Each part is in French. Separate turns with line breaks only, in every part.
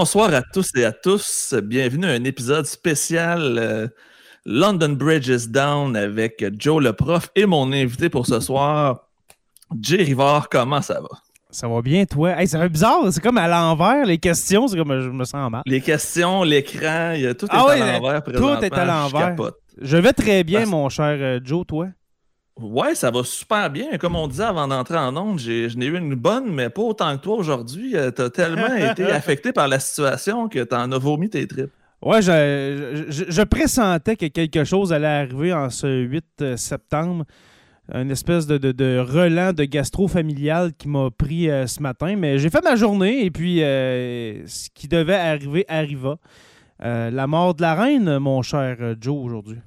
Bonsoir à tous et à tous. Bienvenue à un épisode spécial euh, London Bridge is Down avec Joe le prof et mon invité pour ce soir, Jay Rivard. Comment ça va?
Ça va bien, toi? Hey, ça fait bizarre, c'est comme à l'envers, les questions, c'est comme je me sens mal.
Les questions, l'écran, tout est ah à l'envers
Tout est à l'envers. Je, vais très bien, mon cher euh, Joe, toi?
Ouais, ça va super bien. Comme on disait avant d'entrer en onde, je n'ai eu une bonne, mais pas autant que toi aujourd'hui. Euh, tu as tellement été affecté par la situation que tu en as vomi tes tripes.
Ouais, je, je, pressentais que quelque chose allait arriver en ce 8 euh, septembre. Une espèce de, de, de relent de gastro-familial qui m'a pris euh, ce matin. Mais j'ai fait ma journée et puis ce qui devait arriver arriva. la mort de la reine, mon cher Joe, aujourd'hui.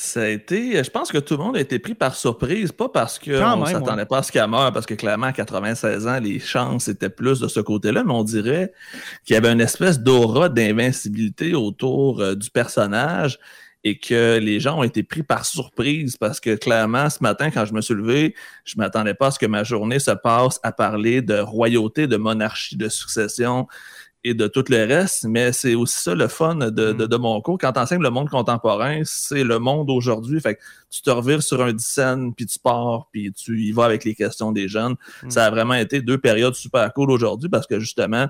Ça a été, je pense que tout le monde a été pris par surprise, pas parce qu'on ne s'attendait pas à ce qu'elle meure, parce que clairement, à 96 ans, les chances étaient plus de ce côté-là, mais on dirait qu'il y avait une espèce d'aura d'invincibilité autour euh, du personnage et que les gens ont été pris par surprise parce que clairement, ce matin, quand je me suis levé, je ne m'attendais pas à ce que ma journée se passe à parler de royauté, de monarchie, de succession et de tout le reste, mais c'est aussi ça le fun de, de, mm. mon cours. Quand tu enseignes le monde contemporain, c'est le monde aujourd'hui. Fait que tu te revires sur un scène, puis tu pars, puis tu y vas avec les questions des jeunes. Mm. Ça a vraiment été deux périodes super cool aujourd'hui parce que justement,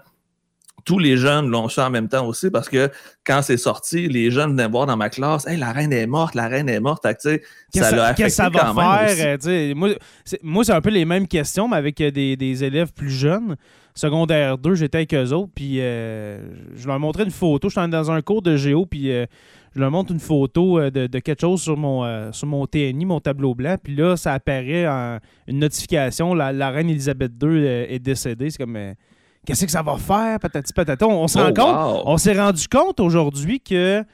tous les jeunes l'ont su en même temps aussi parce que quand c'est sorti, les jeunes venaient voir dans ma classe Hey, la reine est morte, la reine est morte. Fait que, ça l'a affecté Qu'est-ce que ça va faire?
Euh, moi, c'est un peu les mêmes questions, mais avec euh, des, des élèves plus jeunes secondaire 2, j'étais avec eux autres, puis euh, je leur montrais une photo. J'étais dans un cours de géo, puis euh, je leur montre une photo euh, de, quelque chose sur mon, sur mon TNI, mon tableau blanc, puis là, ça apparaît en une notification la, reine Elisabeth II est décédée. C'est comme. Qu'est-ce que ça va faire, patati patata? On, s'est oh, rendu compte aujourd'hui que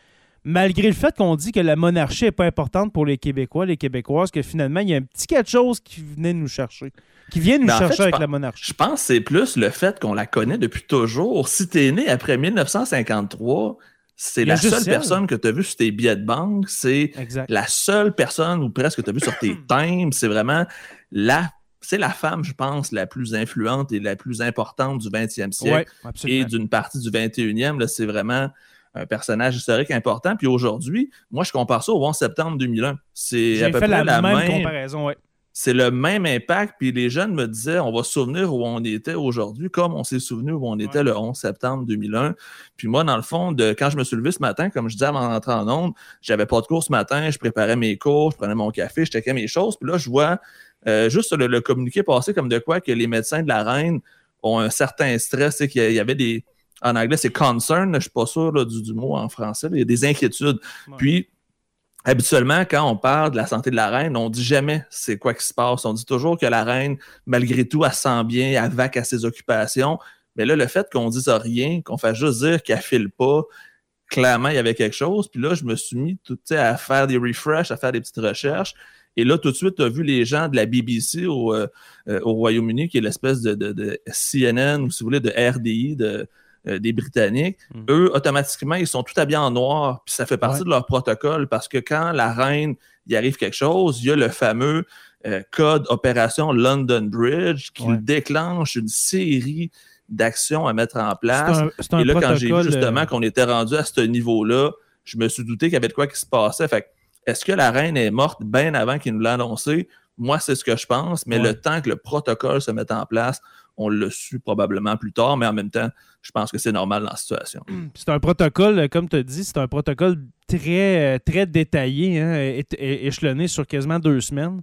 malgré le fait qu'on dit que la monarchie n'est pas importante pour les Québécois, les Québécoises, que finalement, il y a un petit quelque chose qui venait nous chercher qui viennent nous ben, chercher avec la monarchie.
Je pense que c'est plus le fait qu'on la connaît depuis toujours. Si tu es né après 1953, c'est la seule personne que tu as vue sur tes billets de banque. C'est la seule personne ou presque que tu as vue sur tes timbres. C'est vraiment la c'est la femme, je pense, la plus influente et la plus importante du 20e siècle et d'une partie du 21e. C'est vraiment un personnage historique important. Puis aujourd'hui, moi, je compare ça au 11 septembre 2001. C'est à peu près la, même, comparaison, ouais c'est le même impact. Puis les jeunes me disaient, on va se souvenir où on était aujourd'hui, comme on s'est souvenu où on était le 11 septembre 2001. Puis moi, dans le fond, de, quand je me suis levé ce matin, comme je disais avant d'entrer en onde, j'avais pas de cours ce matin, je préparais mes cours, je prenais mon café, je checkais mes choses. Puis là, je vois euh, juste le, communiqué passer comme de quoi que les médecins de la reine ont un certain stress et qu'il y avait des... En anglais, c'est concern, je ne suis pas sûr du, mot en français, il y a des inquiétudes. Puis habituellement, quand on parle de la santé de la reine, on dit jamais c'est quoi qui se passe. On dit toujours que la reine, malgré tout, elle sent bien, elle vaque à ses occupations. Mais là, le fait qu'on dise rien, qu'on fasse juste dire qu'elle file pas, clairement, il y avait quelque chose. Puis là, je me suis mis tout, à faire des refresh, à faire des petites recherches. Et là, tout de suite, tu as vu les gens de la BBC au, euh, euh, au Royaume-Uni, qui est l'espèce de, de, de, CNN, ou si vous voulez, de RDI, de, euh, des Britanniques, mm. eux, automatiquement, ils sont tout habillés en noir, puis ça fait partie de leur protocole parce que quand la reine, il arrive quelque chose, il y a le fameux euh, code opération London Bridge qui déclenche une série d'actions à mettre en place. Et là, quand j'ai vu justement euh, qu'on était rendu à ce niveau-là, je me suis douté qu'il y avait de quoi qui se passait. Fait est-ce que la reine est morte bien avant qu'il nous l'ait annoncé? Moi, c'est ce que je pense, mais le temps que le protocole se mette en place, on l'a su probablement plus tard, mais en même temps, je pense que c'est normal dans la situation.
C'est un protocole, euh, comme tu as dit, c'est un protocole très, euh, très détaillé, hein, échelonné sur quasiment deux semaines.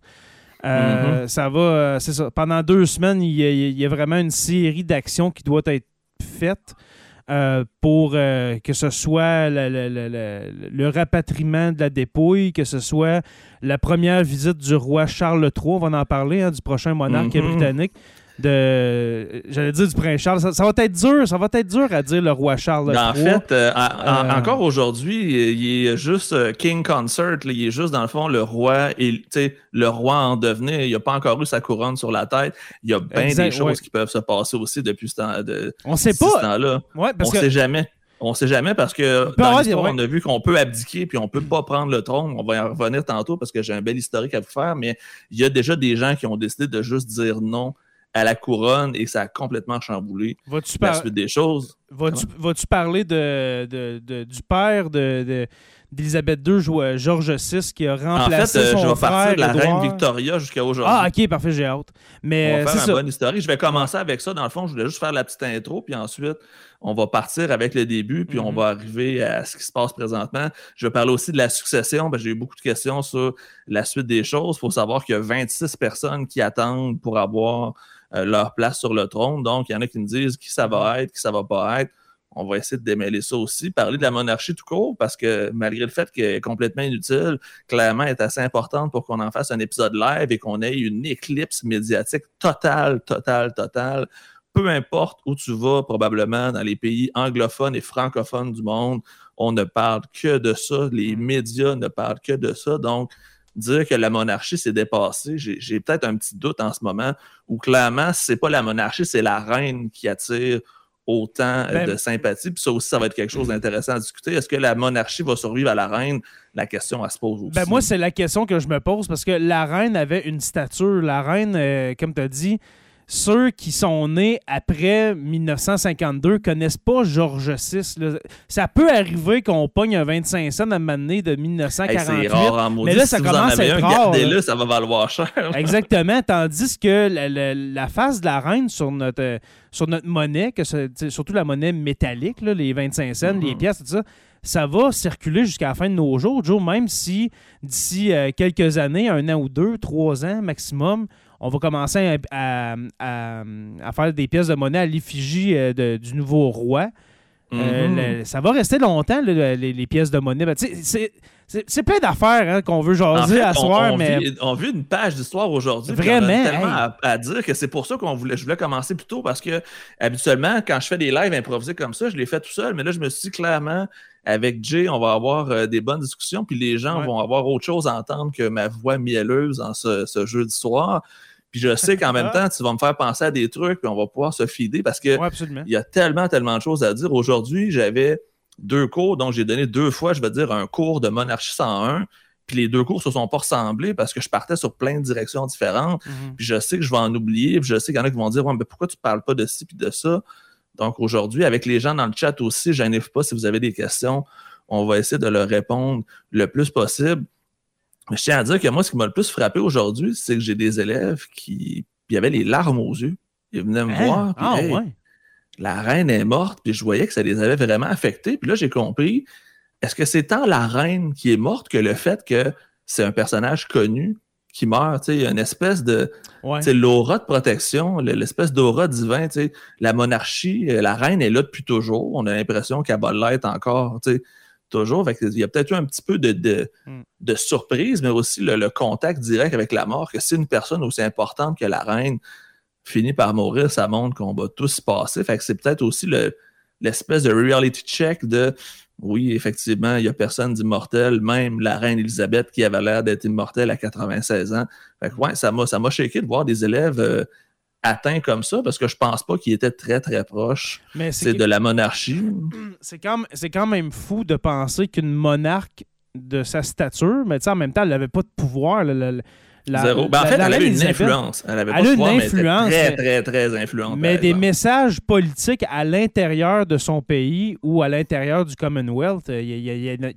Euh, mm-hmm. Ça va, c'est ça. Pendant deux semaines, il y, a, vraiment une série d'actions qui doit être faites. pour que ce soit le, rapatriement de la dépouille, que ce soit la première visite du roi Charles III, on va en parler, hein, du prochain monarque mm-hmm. britannique, de j'allais dire du prince Charles. Ça, va être dur, ça va être dur à dire le roi Charles.
en fait, euh, euh, encore aujourd'hui, il est juste euh, King Consort, il est juste dans le fond le roi et le roi en devenir. Il n'a pas encore eu sa couronne sur la tête. Il y a bien des choses qui peuvent se passer aussi depuis ce temps de
On sait pas.
temps-là. Ouais, on ne sait jamais. On sait jamais parce que dans l'histoire, on a vu qu'on peut abdiquer puis on peut pas prendre le trône. On va y revenir tantôt parce que j'ai un bel historique à vous faire, mais il y a déjà des gens qui ont décidé de juste dire non à la couronne et ça a complètement chamboulé la suite des choses.
Vas-tu parler de, du père de d'Elisabeth II, Georges VI, qui a remplacé en fait, euh, je vais partir
de la reine Victoria jusqu'à aujourd'hui.
Ah, ok, parfait, j'ai hâte. Mais
on va faire un bon historique. Je vais commencer avec ça. Dans le fond, je voulais juste faire la petite intro, puis ensuite, on va partir avec le début, puis on mhm. va arriver à ce qui se passe présentement. Je vais parler aussi de la succession. J'ai eu beaucoup de questions sur la suite des choses. Il faut savoir qu'il y a 26 personnes qui attendent pour avoir leur place sur le trône. Donc, il y en a qui me disent qui ça va être, qui ça va pas être on va essayer de démêler ça aussi. Parler de la monarchie tout court, parce que malgré le fait qu'elle est complètement inutile, clairement, elle est assez importante pour qu'on en fasse un épisode live et qu'on ait une éclipse médiatique totale, totale, totale. Peu importe où tu vas, probablement dans les pays anglophones et francophones du monde, on ne parle que de ça. Les mm. médias ne parlent que de ça. Donc, dire que la monarchie s'est dépassée, j'ai peut-être un petit doute en ce moment, où clairement, c'est pas la monarchie, c'est la reine qui attire autant euh, ben, de sympathie. Puis ça aussi, ça va être quelque chose d'intéressant à discuter. Est-ce que la monarchie va survivre à la reine? La question, elle se pose aussi.
Ben moi, c'est la question que je me pose parce que la reine avait une stature. La reine, euh, comme tu as dit, ceux qui sont nés après 1952 connaissent pas Georges VI. Ça peut arriver qu'on pogne un 25 cents à m'amener de 1948.
rare mais là, ça commence à être rare. Là. ça va valoir cher.
Exactement. Tandis que la, face de la reine sur notre, sur notre monnaie, que surtout la monnaie métallique, les 25 cents, les mm-hmm. pièces, tout ça, ça va circuler jusqu'à la fin de nos jours, Joe, même si d'ici euh, quelques années, un an ou deux, trois ans maximum, on va commencer à, faire des pièces de monnaie à l'effigie euh, du nouveau roi. Euh, mm-hmm. ça va rester longtemps, les, pièces de monnaie. Ben, c'est plein d'affaires hein, qu'on veut jaser à soir,
on,
mais.
Vit, on vit une page d'histoire aujourd'hui.
Vraiment. On a
tellement à, dire que c'est pour ça qu'on voulait, je voulais commencer plus tôt parce que habituellement, quand je fais des lives improvisés comme ça, je les fais tout seul, mais là, je me suis dit clairement, avec Jay, on va avoir euh, des bonnes discussions, puis les gens vont avoir autre chose à entendre que ma voix mielleuse en ce, ce jeu d'histoire. Puis je sais qu'en même temps, tu vas me faire penser à des trucs, puis on va pouvoir se fider parce que il y a tellement, tellement de choses à dire. Aujourd'hui, j'avais deux cours, donc j'ai donné deux fois, je vais dire, un cours de monarchie 101. Puis les deux cours se sont pas ressemblés parce que je partais sur plein de directions différentes. Mhm. Puis je sais que je vais en oublier. Puis je sais qu'il y en a qui vont dire ouais, mais pourquoi tu parles pas de ci puis de ça? Donc aujourd'hui, avec les gens dans le chat aussi, je pas si vous avez des questions. On va essayer de leur répondre le plus possible. Mais je tiens à dire que moi, ce qui m'a le plus frappé aujourd'hui, c'est que j'ai des élèves qui y avaient les larmes aux yeux. Ils venaient me hein? voir. ah, ouais. La reine est morte, puis je voyais que ça les avait vraiment affectés. Puis là, j'ai compris, est-ce que c'est tant la reine qui est morte que le fait que c'est un personnage connu qui meurt? Il y a une espèce de l'aura de protection, l'espèce d'aura divin. La monarchie, euh, la reine est là depuis toujours. On a l'impression qu'elle va l'être encore toujours. il y a peut-être eu un petit peu de, hmm. de, surprise, mais aussi le, contact direct avec la mort, que si une personne aussi importante que la reine finit par mourir, ça montre qu'on va tous passer. Fait que c'est peut-être aussi l'espèce de reality check de oui, effectivement, il n'y a personne d'immortel, même la reine Elisabeth qui avait l'air d'être immortelle à 96 ans. Fait que, ouais, ça m'a, ça m'a shaké de voir des élèves euh, atteints comme ça parce que je pense pas qu'ils étaient très, très proches c'est de la monarchie.
C'est quand, quand même fou de penser qu'une monarque de sa stature, mais en même temps, elle n'avait pas de pouvoir.
Zéro. Ben, en fait, elle avait une influence. Elle avait pas une influence. très, très, très influente.
Mais des messages politiques à l'intérieur de son pays ou à l'intérieur du Commonwealth, il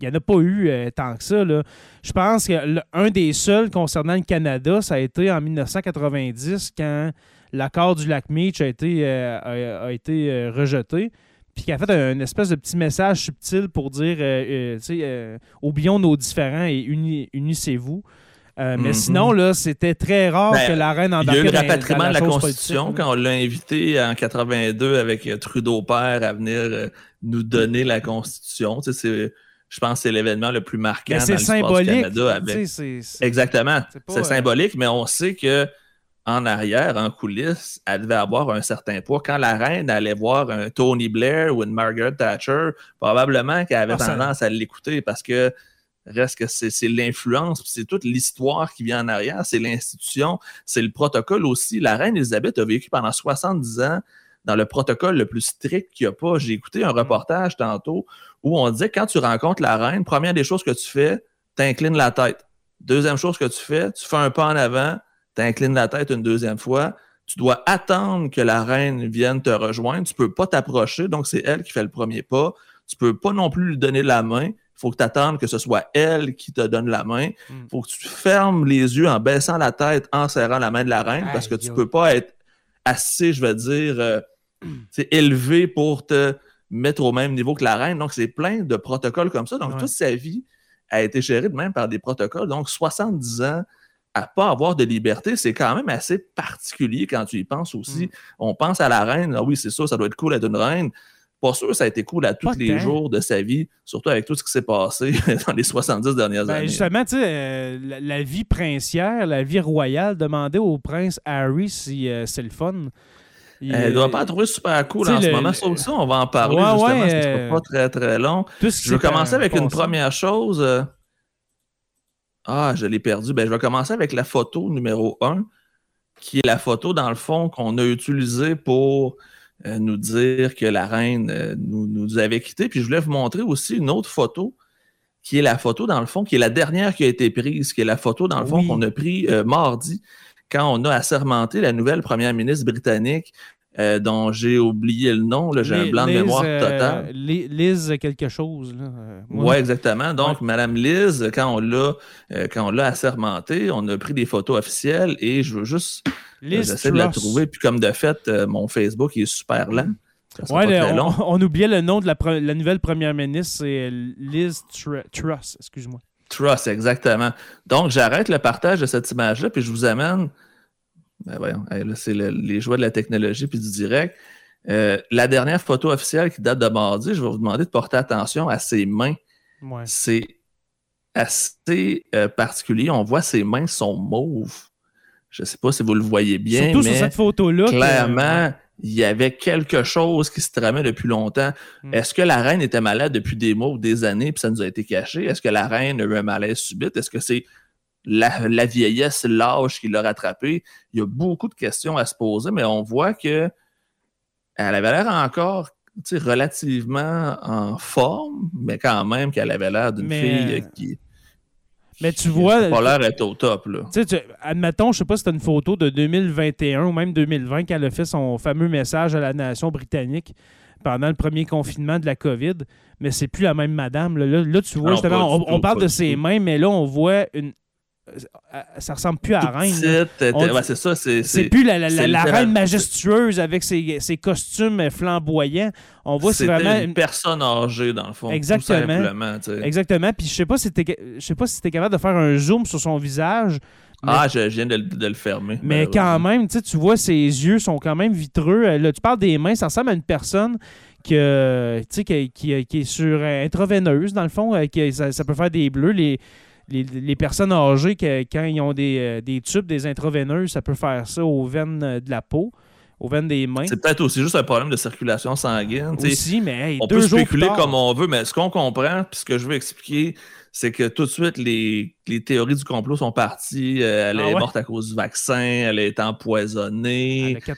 n'y en a pas eu euh, tant que ça. Là. Je pense qu'un des seuls concernant le Canada, ça a été en 1990 quand l'accord du lac Meach a été, euh, a, été euh, rejeté puis qui a fait un, espèce de petit message subtil pour dire oublions nos différends et unissez-vous. Euh, mais mhm. sinon, là, c'était très rare ben, que la reine embarque
Il y a eu le rapatriement de la Constitution quand on l'a invité en 82 avec euh, Trudeau père à venir euh, nous donner la Constitution. Tu sais, je pense que c'est l'événement le plus marquant dans l'histoire du Canada. Avec... Exactement. C'est symbolique, mais on sait que en arrière, en coulisses, elle devait avoir un certain poids. Quand la reine allait voir un Tony Blair ou une Margaret Thatcher, probablement qu'elle avait ah, tendance à l'écouter parce que Reste que c'est l'influence, c'est toute l'histoire qui vient en arrière, c'est l'institution, c'est le protocole aussi. La reine Elisabeth a vécu pendant 70 ans dans le protocole le plus strict qu'il n'y a pas. J'ai écouté un mm. reportage tantôt où on disait que quand tu rencontres la reine, première des choses que tu fais, tu inclines la tête. Deuxième chose que tu fais, tu fais un pas en avant, tu inclines la tête une deuxième fois. tu dois attendre que la reine vienne te rejoindre. Tu peux pas t'approcher, donc c'est elle qui fait le premier pas. Tu peux pas non plus lui donner la main. Il faut que tu attendes que ce soit elle qui te donne la main. Il hmm. faut que tu fermes les yeux en baissant la tête, en serrant la main de la reine, parce que tu peux pas être assez, je vais dire, euh, élevé pour te mettre au même niveau que la reine. Donc, c'est plein de protocoles comme ça. Donc, toute sa vie a été gérée de même par des protocoles. Donc, 70 ans à pas avoir de liberté, c'est quand même assez particulier quand tu y penses aussi. Mm. On pense à la reine, ah oui, c'est ça, ça doit être cool d'être une reine. Pas sûr ça a été cool à tous les jours de sa vie, surtout avec tout ce qui s'est passé dans les 70 dernières ben, années.
Justement, tu sais, euh, la, vie princière, la vie royale, demandait au prince Harry si euh, c'est le fun.
Elle ne doit pas trouver super cool en ce moment. Sauf ça, on va en parler justement, parce que pas très très long. Je vais commencer avec une première chose. Euh, ah, je l'ai perdu. Ben, je vais commencer avec la photo numéro 1, qui est la photo, dans le fond, qu'on a utilisée pour euh, nous dire que la reine euh, nous, avait quittés. Puis je voulais vous montrer aussi une autre photo, qui est la photo, dans le fond, qui est la dernière qui a été prise, qui est la photo, dans le fond, qu'on a pris mardi quand on a assermenté la nouvelle première ministre britannique euh, dont j'ai oublié le nom, j'ai un blanc de mémoire euh, total.
Liz quelque chose.
Euh, oui, exactement. Donc, Madame Liz, quand on l'a quand on l'a assermenté, on a pris des photos officielles et je veux juste j'essaie de la trouver. Puis comme de fait, mon Facebook est super lent.
Ouais, on, oubliait le nom de la, la nouvelle première ministre, c'est Liz Truss, excuse-moi.
Truss, exactement. Donc, j'arrête le partage de cette image-là, puis je vous amène ben voyons, c'est les joies de la technologie puis du direct. Euh, la dernière photo officielle qui date de mardi, je vais vous demander de porter attention à ses mains. C'est assez euh, particulier. On voit ses mains sont mauves. Je ne sais pas si vous le voyez bien. Surtout mais sur cette photo-là. Clairement, il y avait quelque chose qui se tramait depuis longtemps. Hmm. Est-ce que la reine était malade depuis des mois ou des années, puis ça nous a été caché? Est-ce que la reine a eu un malaise subite? Est-ce que c'est la, vieillesse, l'âge qui l'a rattrapé. Il y a beaucoup de questions à se poser, mais on voit que elle avait l'air encore relativement en forme, mais quand même qu'elle avait l'air d'une fille qui.
Mais tu vois.
pas l'air d'être au top, là.
Tu admettons, je sais pas si c'est une photo de 2021 ou même 2020 qu'elle a fait son fameux message à la nation britannique pendant le premier confinement de la COVID, mais c'est plus la même madame. Là, tu vois, justement, on, parle de ses mains, mais là, on voit une ça ressemble plus à la reine.
c'est ça. C'est
plus la, reine majestueuse avec ses, costumes flamboyants. On voit c'est vraiment
une personne âgée dans le fond. Exactement.
Exactement. Puis je sais pas si je sais pas si c'était capable de faire un zoom sur son visage.
ah, je, viens de, le fermer.
Mais quand même, tu vois, ses yeux sont quand même vitreux. Là, tu parles des mains, ça ressemble à une personne qui, qui, qui, est sur intraveineuse, dans le fond. Euh, qui, ça, ça, peut faire des bleus. Les, les, personnes âgées, quand ils ont des, euh, des, tubes, des intraveineuses, ça peut faire ça aux veines euh, de la peau, aux veines des mains.
C'est peut-être aussi juste un problème de circulation sanguine.
Aussi, mais
on peut spéculer comme on veut, mais ce qu'on comprend, puis ce que je veux expliquer, c'est que tout de suite, les, théories du complot sont parties. Euh, elle ah est morte à cause du vaccin, elle est empoisonnée, etc.,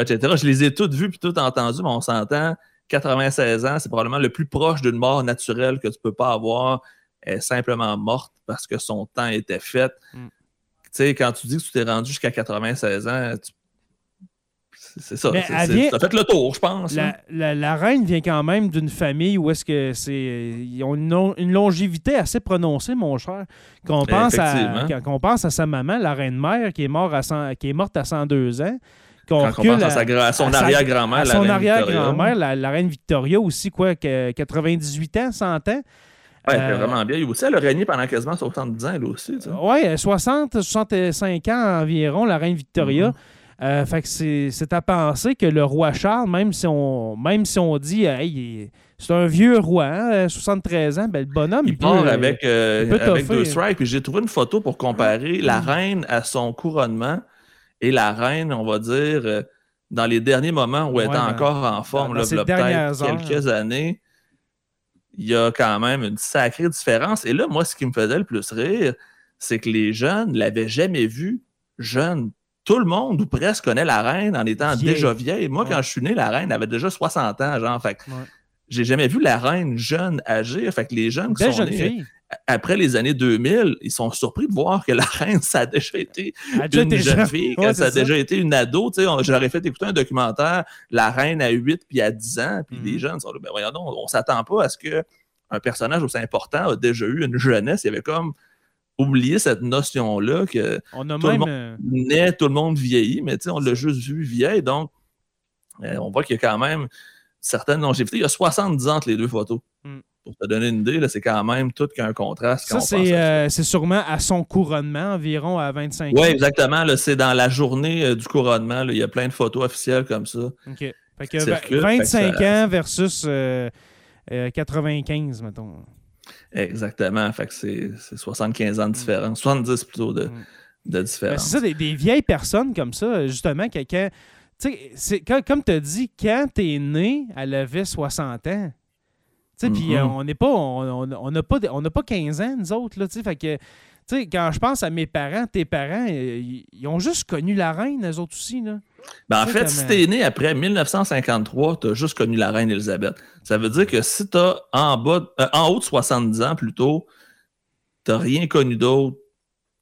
etc. Je les ai toutes vues puis toutes entendues, mais on s'entend. 96 ans, c'est probablement le plus proche d'une mort naturelle que tu peux pas avoir est simplement morte parce que son temps était fait. Mm. Tu sais, quand tu dis que tu t'es rendu jusqu'à 96 ans, c'est ça. ça fait le tour, je pense.
Hein. La, reine vient quand même d'une famille où est-ce que c'est. Ils ont une, longévité assez prononcée, mon cher. Qu'on pense, à, quand pense à sa maman, la reine-mère, qui, est morte à qui est morte à 102 ans.
Quand on pense à, son arrière-grand-mère,
Son arrière-grand-mère, la, la, reine Victoria aussi, quoi, 98 ans, 100 ans.
Ouais, elle vraiment bien. Aussi, elle a régné pendant quasiment 70 ans, elle aussi.
Oui, 60, 65 ans environ, la reine Victoria. Mm-hmm. Euh, fait que c'est à penser que le roi Charles, même si on, même si on dit hey, c'est un vieux roi, 73 hein, ans, ben, le bonhomme,
il, part avec, euh, avec deux strikes. Puis j'ai trouvé une photo pour comparer la mm. reine à son couronnement et la reine, on va dire, euh, dans les derniers moments où elle était encore en forme, là, peut-être quelques années il y a quand même une sacrée différence. Et là, moi, ce qui me faisait le plus rire, c'est que les jeunes ne l'avaient jamais vue jeune. Tout le monde, ou presque, connaît la reine en étant déjà vieille. Moi, quand je suis né, la reine avait déjà 60 ans, genre. Fait j'ai jamais vu la reine jeune agir. Fait que les jeunes qui sont nés après les années 2000, ils sont surpris de voir que la reine, ça a déjà été une jeune fille, que ça a déjà été une ado. J'aurais fait écouter un documentaire, la reine à 8 puis à 10 ans, puis les mm-hmm. jeunes sont là, ben voyons donc, on s'attend pas à ce qu'un personnage aussi important a déjà eu une jeunesse. Il y avait comme oublié cette notion-là que
on a
tout
même...
le monde naît, tout le monde vieillit, mais on l'a juste vu vieille, donc euh, on voit qu'il y a quand même certaines longévités. Il y a 70 ans entre les deux photos. Mm pour te donner une idée, c'est quand même tout qu'un contraste.
Ça, euh, c'est sûrement à son couronnement, environ à 25 ans.
Oui, exactement. C'est dans la journée euh, du couronnement. il y a plein de photos officielles comme ça.
OK. Fait que 25 ans versus 95, euh, mettons.
Exactement. Fait que c'est 75 ans de différence. 70 plutôt de, mm. de différence.
c'est ça, des, vieilles personnes comme ça, justement, quelqu'un. Tu sais, comme tu as dit, quand tu es né, elle avait 60 ans. Puis mm-hmm. euh, on n'est pas, on n'a pas, on pas 15 ans, nous autres. Là, fait que, quand je pense à mes parents, tes parents, euh, ils ont juste connu la reine, eux autres aussi. Là.
Ben, en fait, si t'es né après 1953, tu as juste connu la reine Elisabeth. Ça veut dire que si tu as en, bas, euh, en haut de 70 ans plutôt, tu n'as rien connu d'autre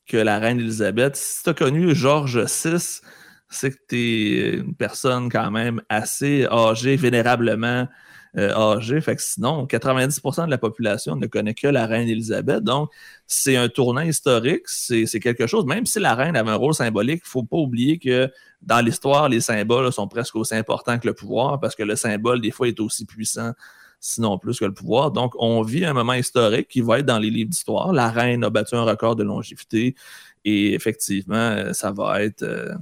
que la reine Elisabeth. Si tu as connu Georges VI, c'est que tu es une personne quand même assez âgée, vénérablement euh, âgés. Fait que sinon, 90% de la population ne connaît que la reine Elisabeth. Donc, c'est un tournant historique, c'est quelque chose. Même si la reine avait un rôle symbolique, il ne faut pas oublier que dans l'histoire, les symboles sont presque aussi importants que le pouvoir parce que le symbole, des fois, est aussi puissant sinon plus que le pouvoir. Donc, on vit un moment historique qui va être dans les livres d'histoire. La reine a battu un record de longévité et effectivement, ça va être... Euh,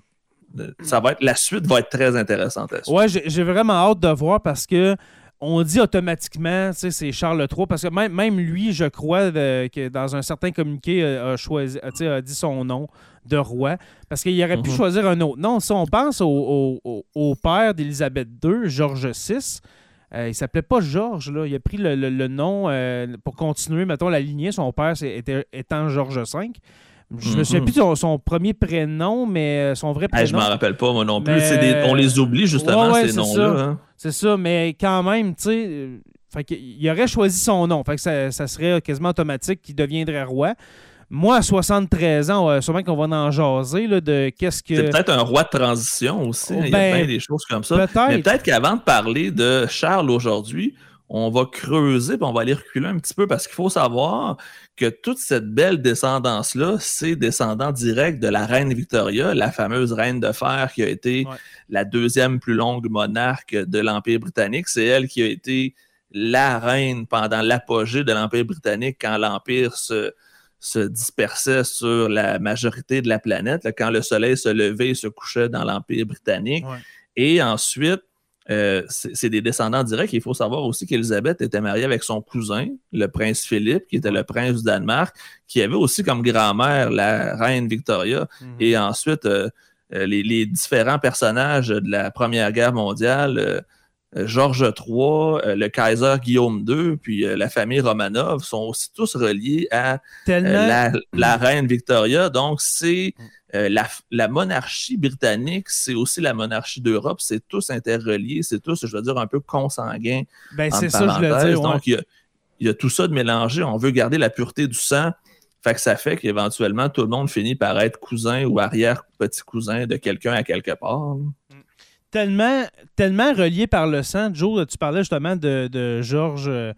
ça va être la suite va être très intéressante.
Ouais, j'ai vraiment hâte de voir parce que on dit automatiquement, c'est Charles III, parce que même, même lui, je crois, que dans un certain communiqué, euh, a, choisi, a dit son nom de roi, parce qu'il aurait pu mhm. choisir un autre nom. Si on pense au, père d'Élisabeth II, Georges VI, euh, il s'appelait pas Georges, là. il a pris le, nom euh, pour continuer, mettons, la lignée. Son père était, étant Georges V. Je me souviens mhm. plus de son, premier prénom, mais son vrai prénom.
je m'en rappelle pas, moi non plus. on les oublie justement, ces noms-là. Hein.
C'est ça, mais quand même, tu sais, euh, il aurait choisi son nom. Fait que ça, serait quasiment automatique qu'il deviendrait roi. Moi, à 73 ans, euh, sûrement qu'on va en jaser là, de qu'est-ce que.
C'est peut-être un roi de transition aussi. Hein, il y a ben, plein des choses comme ça. Mais peut-être qu'avant de parler de Charles aujourd'hui, on va creuser et on va aller reculer un petit peu parce qu'il faut savoir que toute cette belle descendance-là, c'est descendant direct de la reine Victoria, la fameuse reine de fer qui a été la deuxième plus longue monarque de l'Empire britannique. C'est elle qui a été la reine pendant l'apogée de l'Empire britannique quand l'Empire se, se dispersait sur la majorité de la planète, quand le soleil se levait et se couchait dans l'Empire britannique. Et ensuite, euh, c'est des descendants directs. Il faut savoir aussi qu'Élisabeth était mariée avec son cousin, le prince Philippe, qui était le prince du Danemark, qui avait aussi comme grand-mère la reine Victoria. Mhm. Et ensuite, euh, euh, les, différents personnages de la Première Guerre mondiale, Georges III, le Kaiser Guillaume II, puis la famille Romanov sont aussi tous reliés à la, la, reine Victoria. Donc, c'est mm. Euh, la, monarchie britannique, c'est aussi la monarchie d'Europe. C'est tous interreliés, c'est tous, je veux dire, un peu consanguins.
Ben, c'est ça, je veux dire.
Donc, il y, a, tout ça de mélangé. On veut garder la pureté du sang. Fait que ça fait qu'éventuellement, tout le monde finit par être cousin ou arrière-petit cousin de quelqu'un à quelque part.
Tellement, tellement relié par le sang. Joe, tu parlais justement de, de Georges. Euh,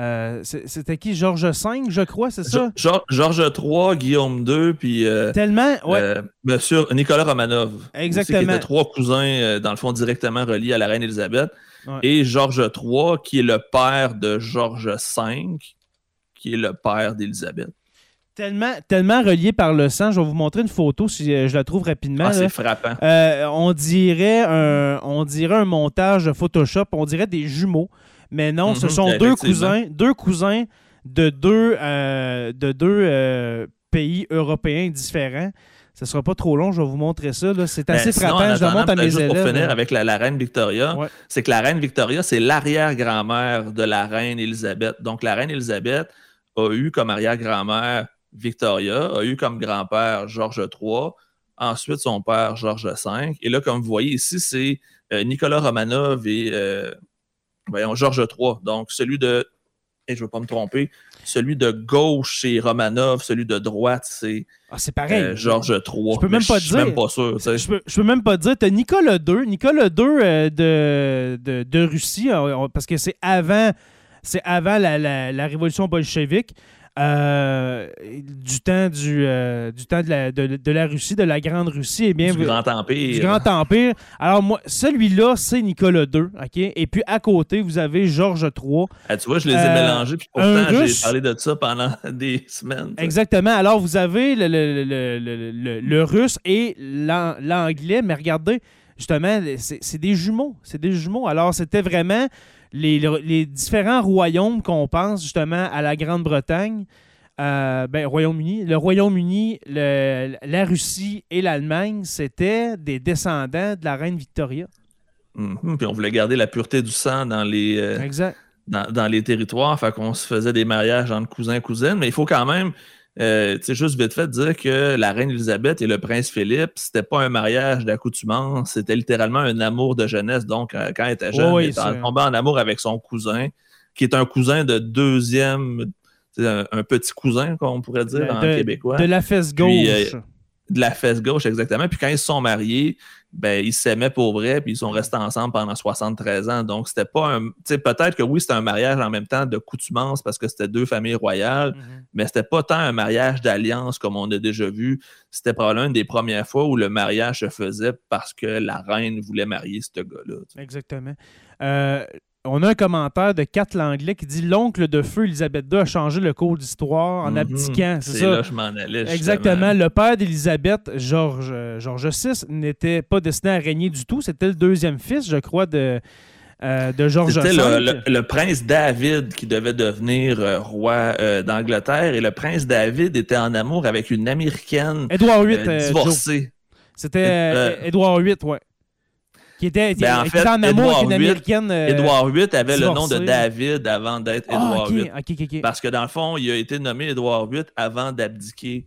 euh, c'était qui? Georges V, je crois, c'est ça?
Georges III, Guillaume II, puis. Euh,
Tellement, ouais. Euh,
monsieur Nicolas Romanov.
Exactement. Qui
trois cousins, dans le fond, directement reliés à la reine Elisabeth. Et Georges III, qui est le père de Georges V, qui est le père d'Élisabeth.
Tellement, tellement relié par le sang. Je vais vous montrer une photo si je la trouve rapidement. Ah,
c'est frappant.
on, dirait un, on dirait un montage de Photoshop. On dirait des jumeaux. Mais non, ce mhm. sont deux cousins, deux cousins de deux, euh, de deux euh, pays européens différents. Ce ne sera pas trop long, je vais vous montrer ça. C'est ben, assez frappant. je le montre à mes élèves.
Pour finir avec la, reine Victoria, c'est que la reine Victoria, c'est l'arrière-grand-mère de la reine Elisabeth. Donc, la reine Elisabeth a eu comme arrière-grand-mère Victoria, a eu comme grand-père Georges III, ensuite son père Georges V. Et là, comme vous voyez ici, c'est euh, Nicolas Romanov et voyons, Georges III. Donc, celui de et je ne veux pas me tromper, celui de gauche, c'est Romanov, celui de droite, c'est
ah, c'est pareil. Euh,
Georges III.
Je peux même pas
je
suis
même pas sûr.
Je peux, peux, même pas dire. Tu as Nicolas II. Nicolas II euh, de, de, de, Russie, parce que c'est avant, avant la, la, la révolution bolchevique. Euh, du temps du, euh, du temps de la, de, la, Russie, de la Grande Russie, eh bien,
du Grand Empire.
Du Grand Empire. Alors, moi, celui-là, c'est Nicolas II, OK? Et puis, à côté, vous avez Georges III.
Ah, tu vois, je les ai euh, mélangés, puis pourtant, j'ai parlé de ça pendant des semaines.
Exactement. Alors, vous avez le, le, le russe et l'anglais, mais regardez, justement, c'est des jumeaux. C'est des jumeaux. Alors, c'était vraiment les, différents royaumes qu'on pense justement à la Grande-Bretagne, euh, ben, Royaume-Uni, le Royaume-Uni, la Russie et l'Allemagne, c'était des descendants de la reine Victoria.
Mhm. Puis on voulait garder la pureté du sang dans les, euh, Dans, les territoires, fait qu'on se faisait des mariages entre cousins et cousines, mais il faut quand même euh, tu sais, juste vite fait dire que la reine Elisabeth et le prince Philippe, c'était pas un mariage d'accoutumance, c'était littéralement un amour de jeunesse. Donc, euh, quand elle était jeune, elle était tombée en amour avec son cousin, qui est un cousin de deuxième, un, un, petit cousin, comme on pourrait dire en québécois.
De la fesse euh, gauche.
De la fesse gauche, exactement. Puis quand ils se sont mariés, ben, ils s'aimaient pour vrai, puis ils sont restés ensemble pendant 73 ans. Donc, c'était pas un. Peut-être que oui, c'était un mariage en même temps de coutumance parce que c'était deux familles royales, mm-hmm. mais c'était pas tant un mariage d'alliance comme on a déjà vu. C'était probablement une des premières fois où le mariage se faisait parce que la reine voulait marier ce gars-là.
Exactement. Euh, on a un commentaire de Kat Langlais qui dit L'oncle de feu Elisabeth II a changé le cours d'histoire en mhm. abdiquant.
C'est ça. Là, je m'en allais.
Exactement. Le père d'Elisabeth, Georges, euh, George VI, n'était pas destiné à régner du tout. C'était le deuxième fils, je crois, de. Euh, de Georges
C'était le, prince David qui devait devenir euh, roi d'Angleterre et le prince David était en amour avec une américaine
Édouard VIII
divorcée.
C'était Édouard VIII, ouais. Qui était, ben, en, fait, en amour avec une américaine.
Euh, Édouard VIII avait le nom de David avant d'être ah, Édouard VIII. Parce que dans le fond, il a été nommé Édouard VIII avant d'abdiquer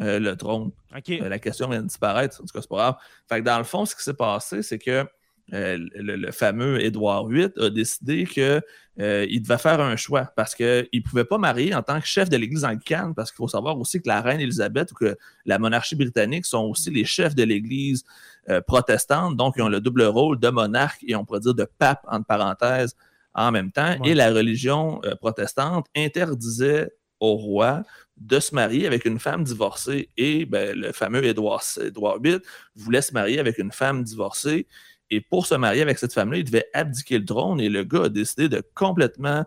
euh, le trône. Euh, la question vient de disparaître, en tout cas, c'est pas grave. Fait que dans le fond, ce qui s'est passé, c'est que le, fameux Édouard VIII a décidé qu'il devait faire un choix parce qu'il ne pouvait pas marier en tant que chef de l'Église anglicane parce qu'il faut savoir aussi que la reine Élisabeth ou que la monarchie britannique sont aussi les chefs de l'Église euh, protestantes, donc ils ont le double rôle de monarque et on pourrait dire de pape, entre parenthèses, en même temps. Et la religion euh, protestante interdisait au roi de se marier avec une femme divorcée. Et ben, le fameux Édouard, Édouard VIII voulait se marier avec une femme divorcée. Et pour se marier avec cette femme-là, il devait abdiquer le trône. Et le gars a décidé de complètement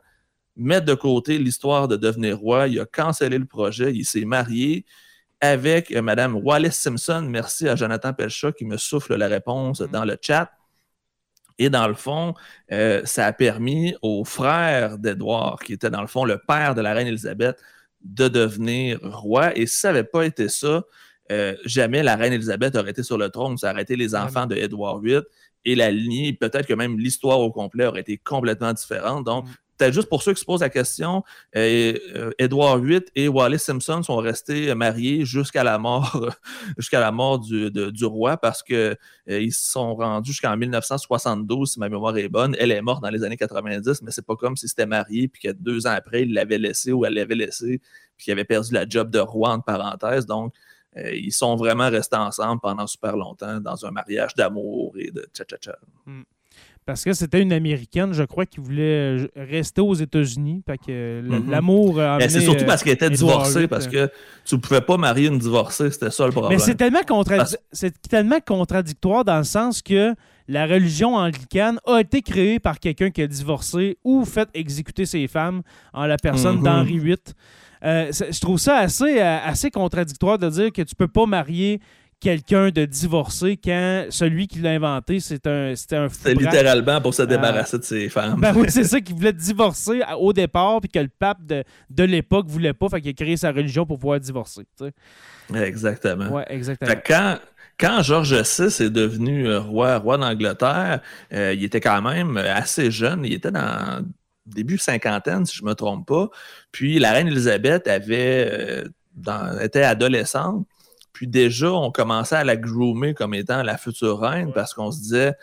mettre de côté l'histoire de devenir roi. Il a cancellé le projet. Il s'est marié avec euh, Mme Wallace Simpson. Merci à Jonathan Pelcha qui me souffle la réponse mm-hmm. dans le chat. Et dans le fond, euh, ça a permis au frère d'Édouard, qui était dans le fond le père de la reine Élisabeth, de devenir roi. Et si ça n'avait pas été ça, euh, jamais la reine Élisabeth aurait été sur le trône. Ça aurait été les enfants de Édouard VIII. Et la lignée, peut-être que même l'histoire au complet aurait été complètement différente. Donc, mm peut-être juste pour ceux qui se posent la question, euh, Édouard VIII et Wallace Simpson sont restés mariés jusqu'à la mort, jusqu'à la mort du, roi parce qu'ils euh, se sont rendus jusqu'en 1972, si ma mémoire est bonne. Elle est morte dans les années 90, mais c'est pas comme si c'était marié puis que deux ans après, il l'avait laissé ou elle l'avait laissé puis qu'il avait perdu la job de roi, entre parenthèses. Donc, euh, ils sont vraiment restés ensemble pendant super longtemps dans un mariage d'amour et de tcha-tcha-tcha. Hmm
parce que c'était une américaine, je crois, qui voulait euh, rester aux États-Unis. que mhm. l'amour.
c'est surtout parce qu'elle était divorcée, parce que tu ne pouvais pas marier une divorcée, c'était ça le problème.
Mais c'est tellement, tellement contradictoire dans le sens que la religion anglicane a été créée par quelqu'un qui a divorcé ou fait exécuter ses femmes en la personne mhm. d'Henri VIII. Euh, je trouve ça assez, euh, assez contradictoire de dire que tu peux pas marier quelqu'un de divorcé quand celui qui l'a inventé, c'est un, c'était un
C'est littéralement pour se euh, débarrasser de ses femmes.
Ben oui, c'est ça qu'il voulait divorcer au départ, puis que le pape de, de l'époque voulait pas, fait qu'il a créé sa religion pour pouvoir divorcer.
Exactement.
Ouais, exactement.
quand, quand Georges VI est devenu roi, roi d'Angleterre, euh, il était quand même assez jeune. Il était dans début cinquantaine, si je ne me trompe pas. Puis la reine Elisabeth avait, dans, était adolescente. Puis déjà, on commençait à la groomer comme étant la future reine parce qu'on se disait,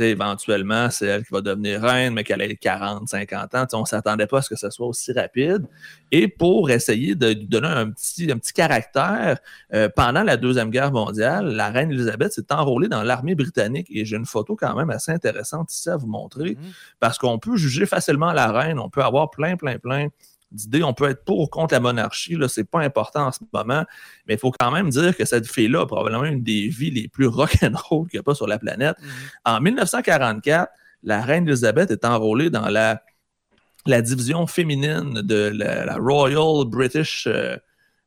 éventuellement, c'est elle qui va devenir reine, mais qu'elle ait 40, 50 ans. on ne s'attendait pas à ce que ce soit aussi rapide. Et pour essayer de donner un petit, un petit caractère, euh, pendant la Deuxième Guerre mondiale, la reine Elisabeth s'est enrôlée dans l'armée britannique. Et j'ai une photo quand même assez intéressante ici à vous montrer, mmh. parce qu'on peut juger facilement la reine, on peut avoir plein, plein, plein d'idées. On peut être pour ou contre la monarchie, là, c'est pas important en ce moment, mais il faut quand même dire que cette fille-là a probablement une des vies les plus rock'n'roll qu'il n'y a pas sur la planète. Mhm. En 1944, la reine Elisabeth est enrôlée dans la, la division féminine de la, Royal British euh,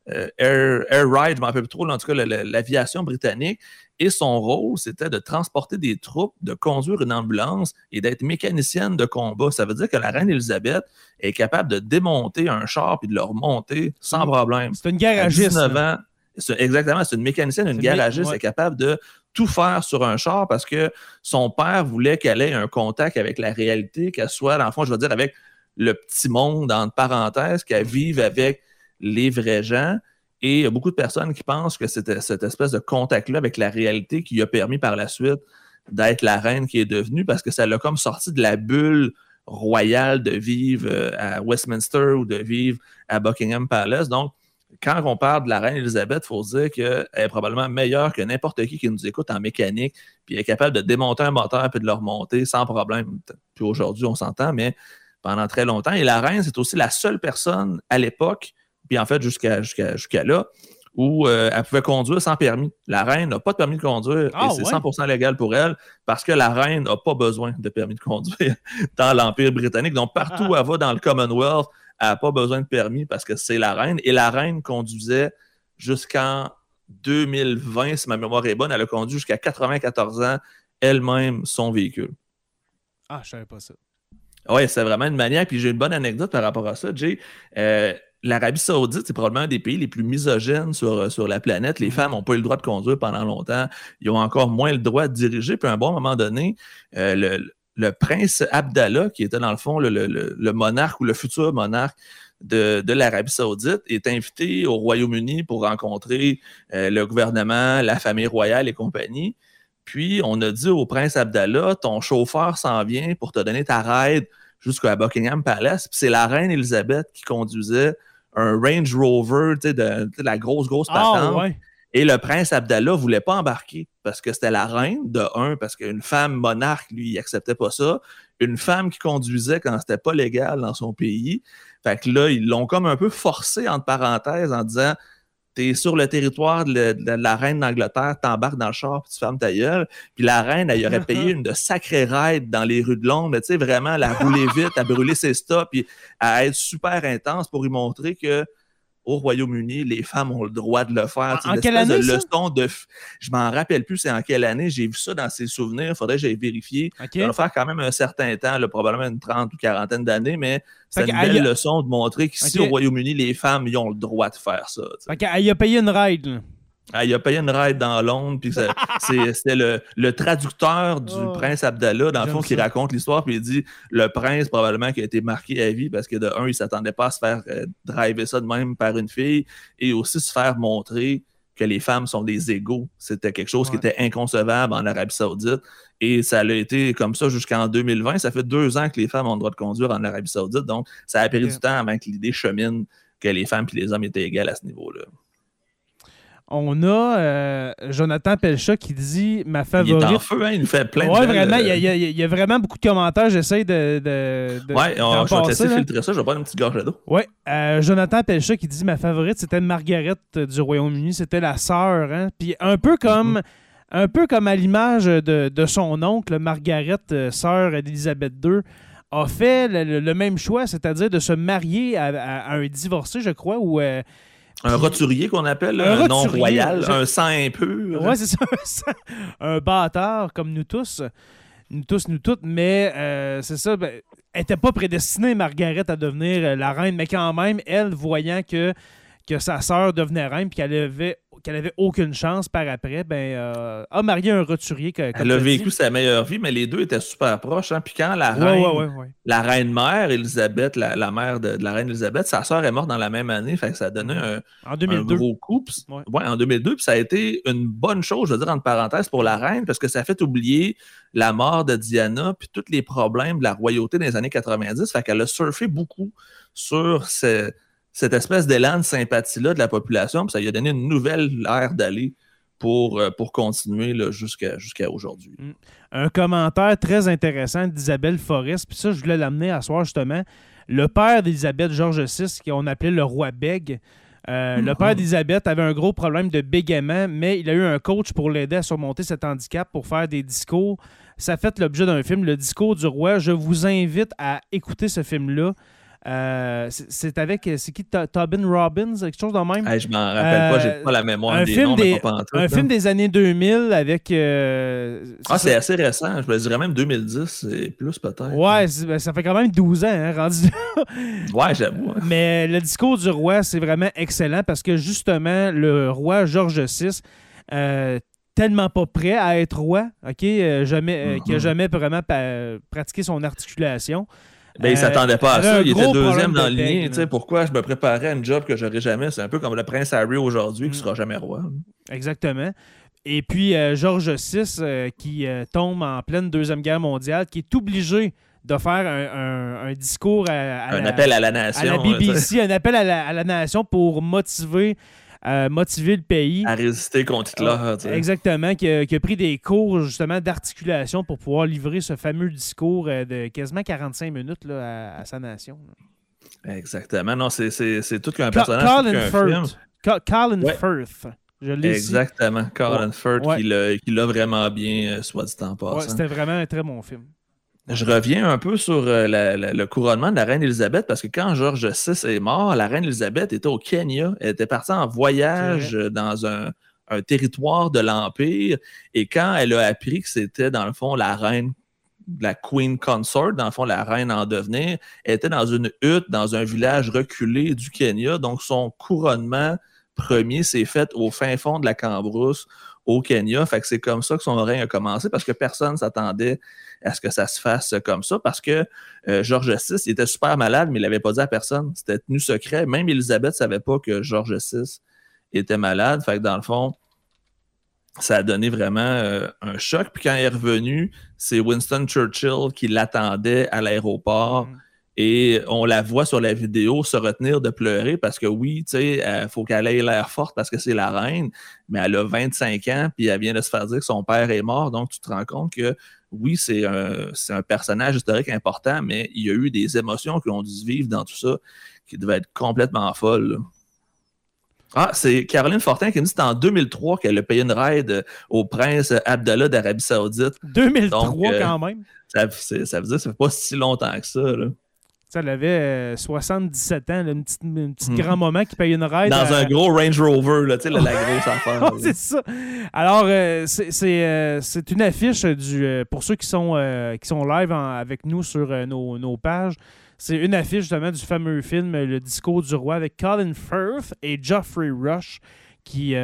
euh, Air, Air, Ride, je m'en rappelle plus trop, en tout cas l'aviation britannique. Et son rôle, c'était de transporter des troupes, de conduire une ambulance et d'être mécanicienne de combat. Ça veut dire que la reine Elisabeth est capable de démonter un char et de le remonter sans problème.
C'est une garagiste.
À exactement, c'est une mécanicienne, une garagiste, elle est capable de tout faire sur un char parce que son père voulait qu'elle ait un contact avec la réalité, qu'elle soit, dans le fond, je veux dire, avec le petit monde, entre parenthèses, qu'elle vive avec les vrais gens. Et il y a beaucoup de personnes qui pensent que c'était cette espèce de contact-là avec la réalité qui a permis par la suite d'être la reine qui est devenue parce que ça l'a comme sorti de la bulle royale de vivre euh, à Westminster ou de vivre à Buckingham Palace. Donc, quand on parle de la reine Elisabeth, il faut se dire qu'elle est probablement meilleure que n'importe qui qui nous écoute en mécanique, puis est capable de démonter un moteur puis de le remonter sans problème. Puis aujourd'hui, on s'entend, mais pendant très longtemps. Et la reine, c'est aussi la seule personne à l'époque puis en fait, jusqu'à jusqu'à là, où euh, elle pouvait conduire sans permis. La reine n'a pas de permis de conduire et ah, c'est 100% légal pour elle parce que la reine n'a pas besoin de permis de conduire dans l'Empire britannique. Donc, partout où elle va dans le Commonwealth, elle n'a pas besoin de permis parce que c'est la reine. Et la reine conduisait jusqu'en 2020, si ma mémoire est bonne, elle a conduit jusqu'à 94 ans elle-même son véhicule.
Ah, je savais pas ça.
Oui, c'est vraiment une manière. Puis j'ai une bonne anecdote par rapport à ça, Jay. Euh, l'Arabie Saoudite, c'est probablement un des pays les plus misogynes sur, euh, sur la planète. Les mm-hmm. femmes n'ont pas eu le droit de conduire pendant longtemps. Ils ont encore moins le droit de diriger. Puis à un bon moment donné, euh, le, prince Abdallah, qui était dans le fond le, monarque ou le futur monarque de, l'Arabie Saoudite, est invité au Royaume-Uni pour rencontrer euh, le gouvernement, la famille royale et compagnie. Puis on a dit au prince Abdallah, ton chauffeur s'en vient pour te donner ta ride jusqu'à Buckingham Palace. Puis c'est la reine Elisabeth qui conduisait un Range Rover, tu sais, de, la grosse, grosse ah, patente. Et le prince Abdallah ne voulait pas embarquer parce que c'était la reine, de un, parce qu'une femme monarque, lui, il acceptait pas ça. Une femme qui conduisait quand c'était pas légal dans son pays. Fait que là, ils l'ont comme un peu forcé, entre parenthèses, en disant tu sur le territoire de, la reine d'Angleterre, t'embarques dans le char, puis tu fermes ta gueule. Puis la reine, elle y aurait payé une de sacrée ride dans les rues de Londres, tu sais, vraiment, la rouler vite, à brûler ses stops, puis à être super intense pour lui montrer que au Royaume-Uni, les femmes ont le droit de le faire.
En, quelle année, de
leçon de, je m'en rappelle plus c'est en quelle année. J'ai vu ça dans ses souvenirs. Il faudrait que j'aille vérifier. Ça va faire quand même un certain temps, probablement une trente ou quarantaine d'années, mais c'est une belle leçon de montrer qu'ici au Royaume-Uni, les femmes ils ont le droit de faire ça.
Elle a payé une ride.
Ah, il a payé une ride dans Londres, puis c'était le, le, traducteur du oh. prince Abdallah, dans le fond, qui raconte l'histoire, puis il dit le prince, probablement, qui a été marqué à vie parce que de un, il s'attendait pas à se faire euh, driver ça de même par une fille, et aussi se faire montrer que les femmes sont des égaux. C'était quelque chose qui était inconcevable en Arabie Saoudite. Et ça a été comme ça jusqu'en 2020. Ça fait deux ans que les femmes ont le droit de conduire en Arabie Saoudite. Donc, ça a pris du temps avant que l'idée chemine que les femmes et les hommes étaient égales à ce niveau-là.
On a euh, Jonathan Pelcha qui dit ma favorite.
Il est en feu, hein? il nous fait plein
de. Oui, vraiment, il y, a, il y, a, vraiment beaucoup de commentaires. J'essaie de. de,
de ouais, on, je vais te filtrer ça. Je vais prendre une petite gorge d'eau.
Oui, euh, Jonathan Pelcha qui dit ma favorite, c'était Margaret du Royaume-Uni. C'était la sœur. Hein? Puis un peu comme. Mm-hmm. Un peu comme à l'image de, de, son oncle, Margaret, euh, sœur d'Élisabeth II, a fait le, même choix, c'est-à-dire de se marier à, un divorcé, je crois, ou
un roturier qu'on appelle, un, nom royal, un sang impur.
Ouais, c'est ça, un, bâtard comme nous tous. Nous tous, nous toutes, mais euh, c'est ça. Ben, elle n'était pas prédestinée, Margaret, à devenir euh, la reine, mais quand même, elle, voyant que, que sa sœur devenait reine, puis qu'elle avait qu'elle avait aucune chance par après, ben, euh, a marié un roturier.
elle a vécu sa meilleure vie, mais les deux étaient super proches. Hein. Puis quand la reine, la reine mère, Elisabeth, la, mère de, la reine Elisabeth, sa sœur est morte dans la même année. Fait que ça a donné un, en gros coup. en 2002. Puis ça a été une bonne chose, je veux dire, entre parenthèses, pour la reine, parce que ça a fait oublier la mort de Diana, puis tous les problèmes de la royauté dans les années 90. Fait qu'elle a surfé beaucoup sur ce cette espèce d'élan de sympathie-là de la population, puis ça lui a donné une nouvelle ère d'aller pour, euh, pour continuer jusqu'à aujourd'hui. Mm.
Un commentaire très intéressant d'Isabelle Forest, puis ça, je voulais l'amener à soir justement. Le père d'Elisabeth, George VI, qu'on appelait le roi Bègue, euh, le père mm-hmm. d'Elisabeth avait un gros problème de bégaiement, mais il a eu un coach pour l'aider à surmonter cet handicap pour faire des discours. Ça fait l'objet d'un film, Le discours du roi. Je vous invite à écouter ce film-là. Euh, c'est avec, c'est qui, Tobin Robbins, quelque chose de même?
je m'en rappelle pas, j'ai pas la mémoire un des film noms, des,
Un film des années 2000 avec... Euh,
ah, c'est assez récent, je me dirais même 2010 et plus peut-être.
Ouais, ben, ça fait quand même 12 ans, hein, rendu
Ouais, j'avoue. Hein.
Mais le discours du roi, c'est vraiment excellent parce que justement, le roi George VI, euh, tellement pas prêt à être roi, OK, jamais, qui a mm-hmm. jamais vraiment pratiqué son articulation.
Ben, il ne s'attendait pas à ça. Il était deuxième dans le lien. Pourquoi je me préparais à un job que j'aurais jamais? C'est un peu comme le prince Harry aujourd'hui qui ne mm. sera jamais roi.
Exactement. Et puis euh, Georges VI euh, qui euh, tombe en pleine Deuxième Guerre mondiale, qui est obligé de faire un, discours à,
un appel à la nation.
À la BBC, un appel à la, à la nation pour motiver motiver le pays.
À résister contre Hitler. Ah,
exactement, qui a, pris des cours justement d'articulation pour pouvoir livrer ce fameux discours euh, de quasiment 45 minutes là, à, sa nation.
Exactement. Non, c'est tout qu'un personnage.
Colin Firth. Colin Firth. Je
Exactement. Colin Firth qui l'a vraiment bien, euh, soit dit en passant.
C'était vraiment un très bon film.
Je reviens un peu sur euh, le couronnement de la reine Elisabeth parce que quand George VI est mort, la reine Elisabeth était au Kenya. Elle était partie en voyage dans un, territoire de l'Empire. Et quand elle a appris que c'était, dans le fond, la reine, la Queen Consort, dans le fond, la reine en devenir, elle était dans une hutte dans un village reculé du Kenya. Donc, son couronnement premier s'est fait au fin fond de la Cambrousse au Kenya. Fait que c'est comme ça que son règne a commencé parce que personne ne s'attendait à ce que ça se fasse comme ça parce que euh, George VI était super malade, mais il l'avait pas dit à personne. C'était tenu secret. Même Elisabeth ne savait pas que George VI était malade. Fait que dans le fond, ça a donné vraiment euh, un choc. Puis quand il est revenu, c'est Winston Churchill qui l'attendait à l'aéroport. Mm. Et on la voit sur la vidéo se retenir de pleurer parce que oui, tu sais, il faut qu'elle ait l'air forte parce que c'est la reine, mais elle a 25 ans, puis elle vient de se faire dire que son père est mort. Donc, tu te rends compte que oui, c'est un, un, personnage historique important, mais il y a eu des émotions qui ont dû se vivre dans tout ça qui devaient être complètement folles. Ah, c'est Caroline Fortin qui nous dit que c'est en 2003 qu'elle a payé une raid au prince Abdallah d'Arabie Saoudite.
2003 euh, quand même?
Ça, ça, veut dire que ça fait pas si longtemps que ça. Là
elle avait 77 euh, ans, un petit, mhm. grand moment qui paye une ride.
Dans un gros Range Rover, là, la, la grosse affaire.
c'est ça. Alors, euh, euh, c'est une affiche du, pour ceux qui sont, qui sont live avec nous sur nos, nos, pages. C'est une affiche justement du fameux film Le discours du roi avec Colin Firth et Geoffrey Rush qui,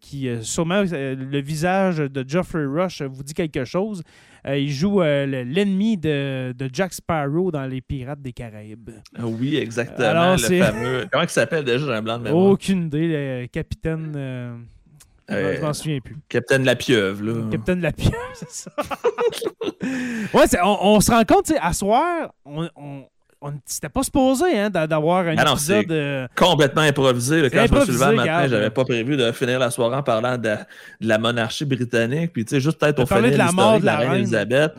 qui sûrement le visage de Geoffrey Rush vous dit quelque chose. Euh, il joue euh, l'ennemi de, Jack Sparrow dans Les Pirates des Caraïbes.
Ah oui, exactement. le fameux... Comment il s'appelle déjà, un blanc de?
Aucune idée, le capitaine... Euh, je m'en souviens plus.
Capitaine La Pieuvre, là.
Capitaine La Pieuvre, c'est ça. ouais, on, se rend compte, tu sais, à soir, on, on c'était pas supposé hein, d'avoir un ah épisode.
Euh, complètement improvisé. Quand je me suis levé le matin, j'avais pas prévu de finir la soirée en parlant de, la monarchie britannique. Puis, tu sais, juste peut-être au finir de la mort de la, reine, Elisabeth.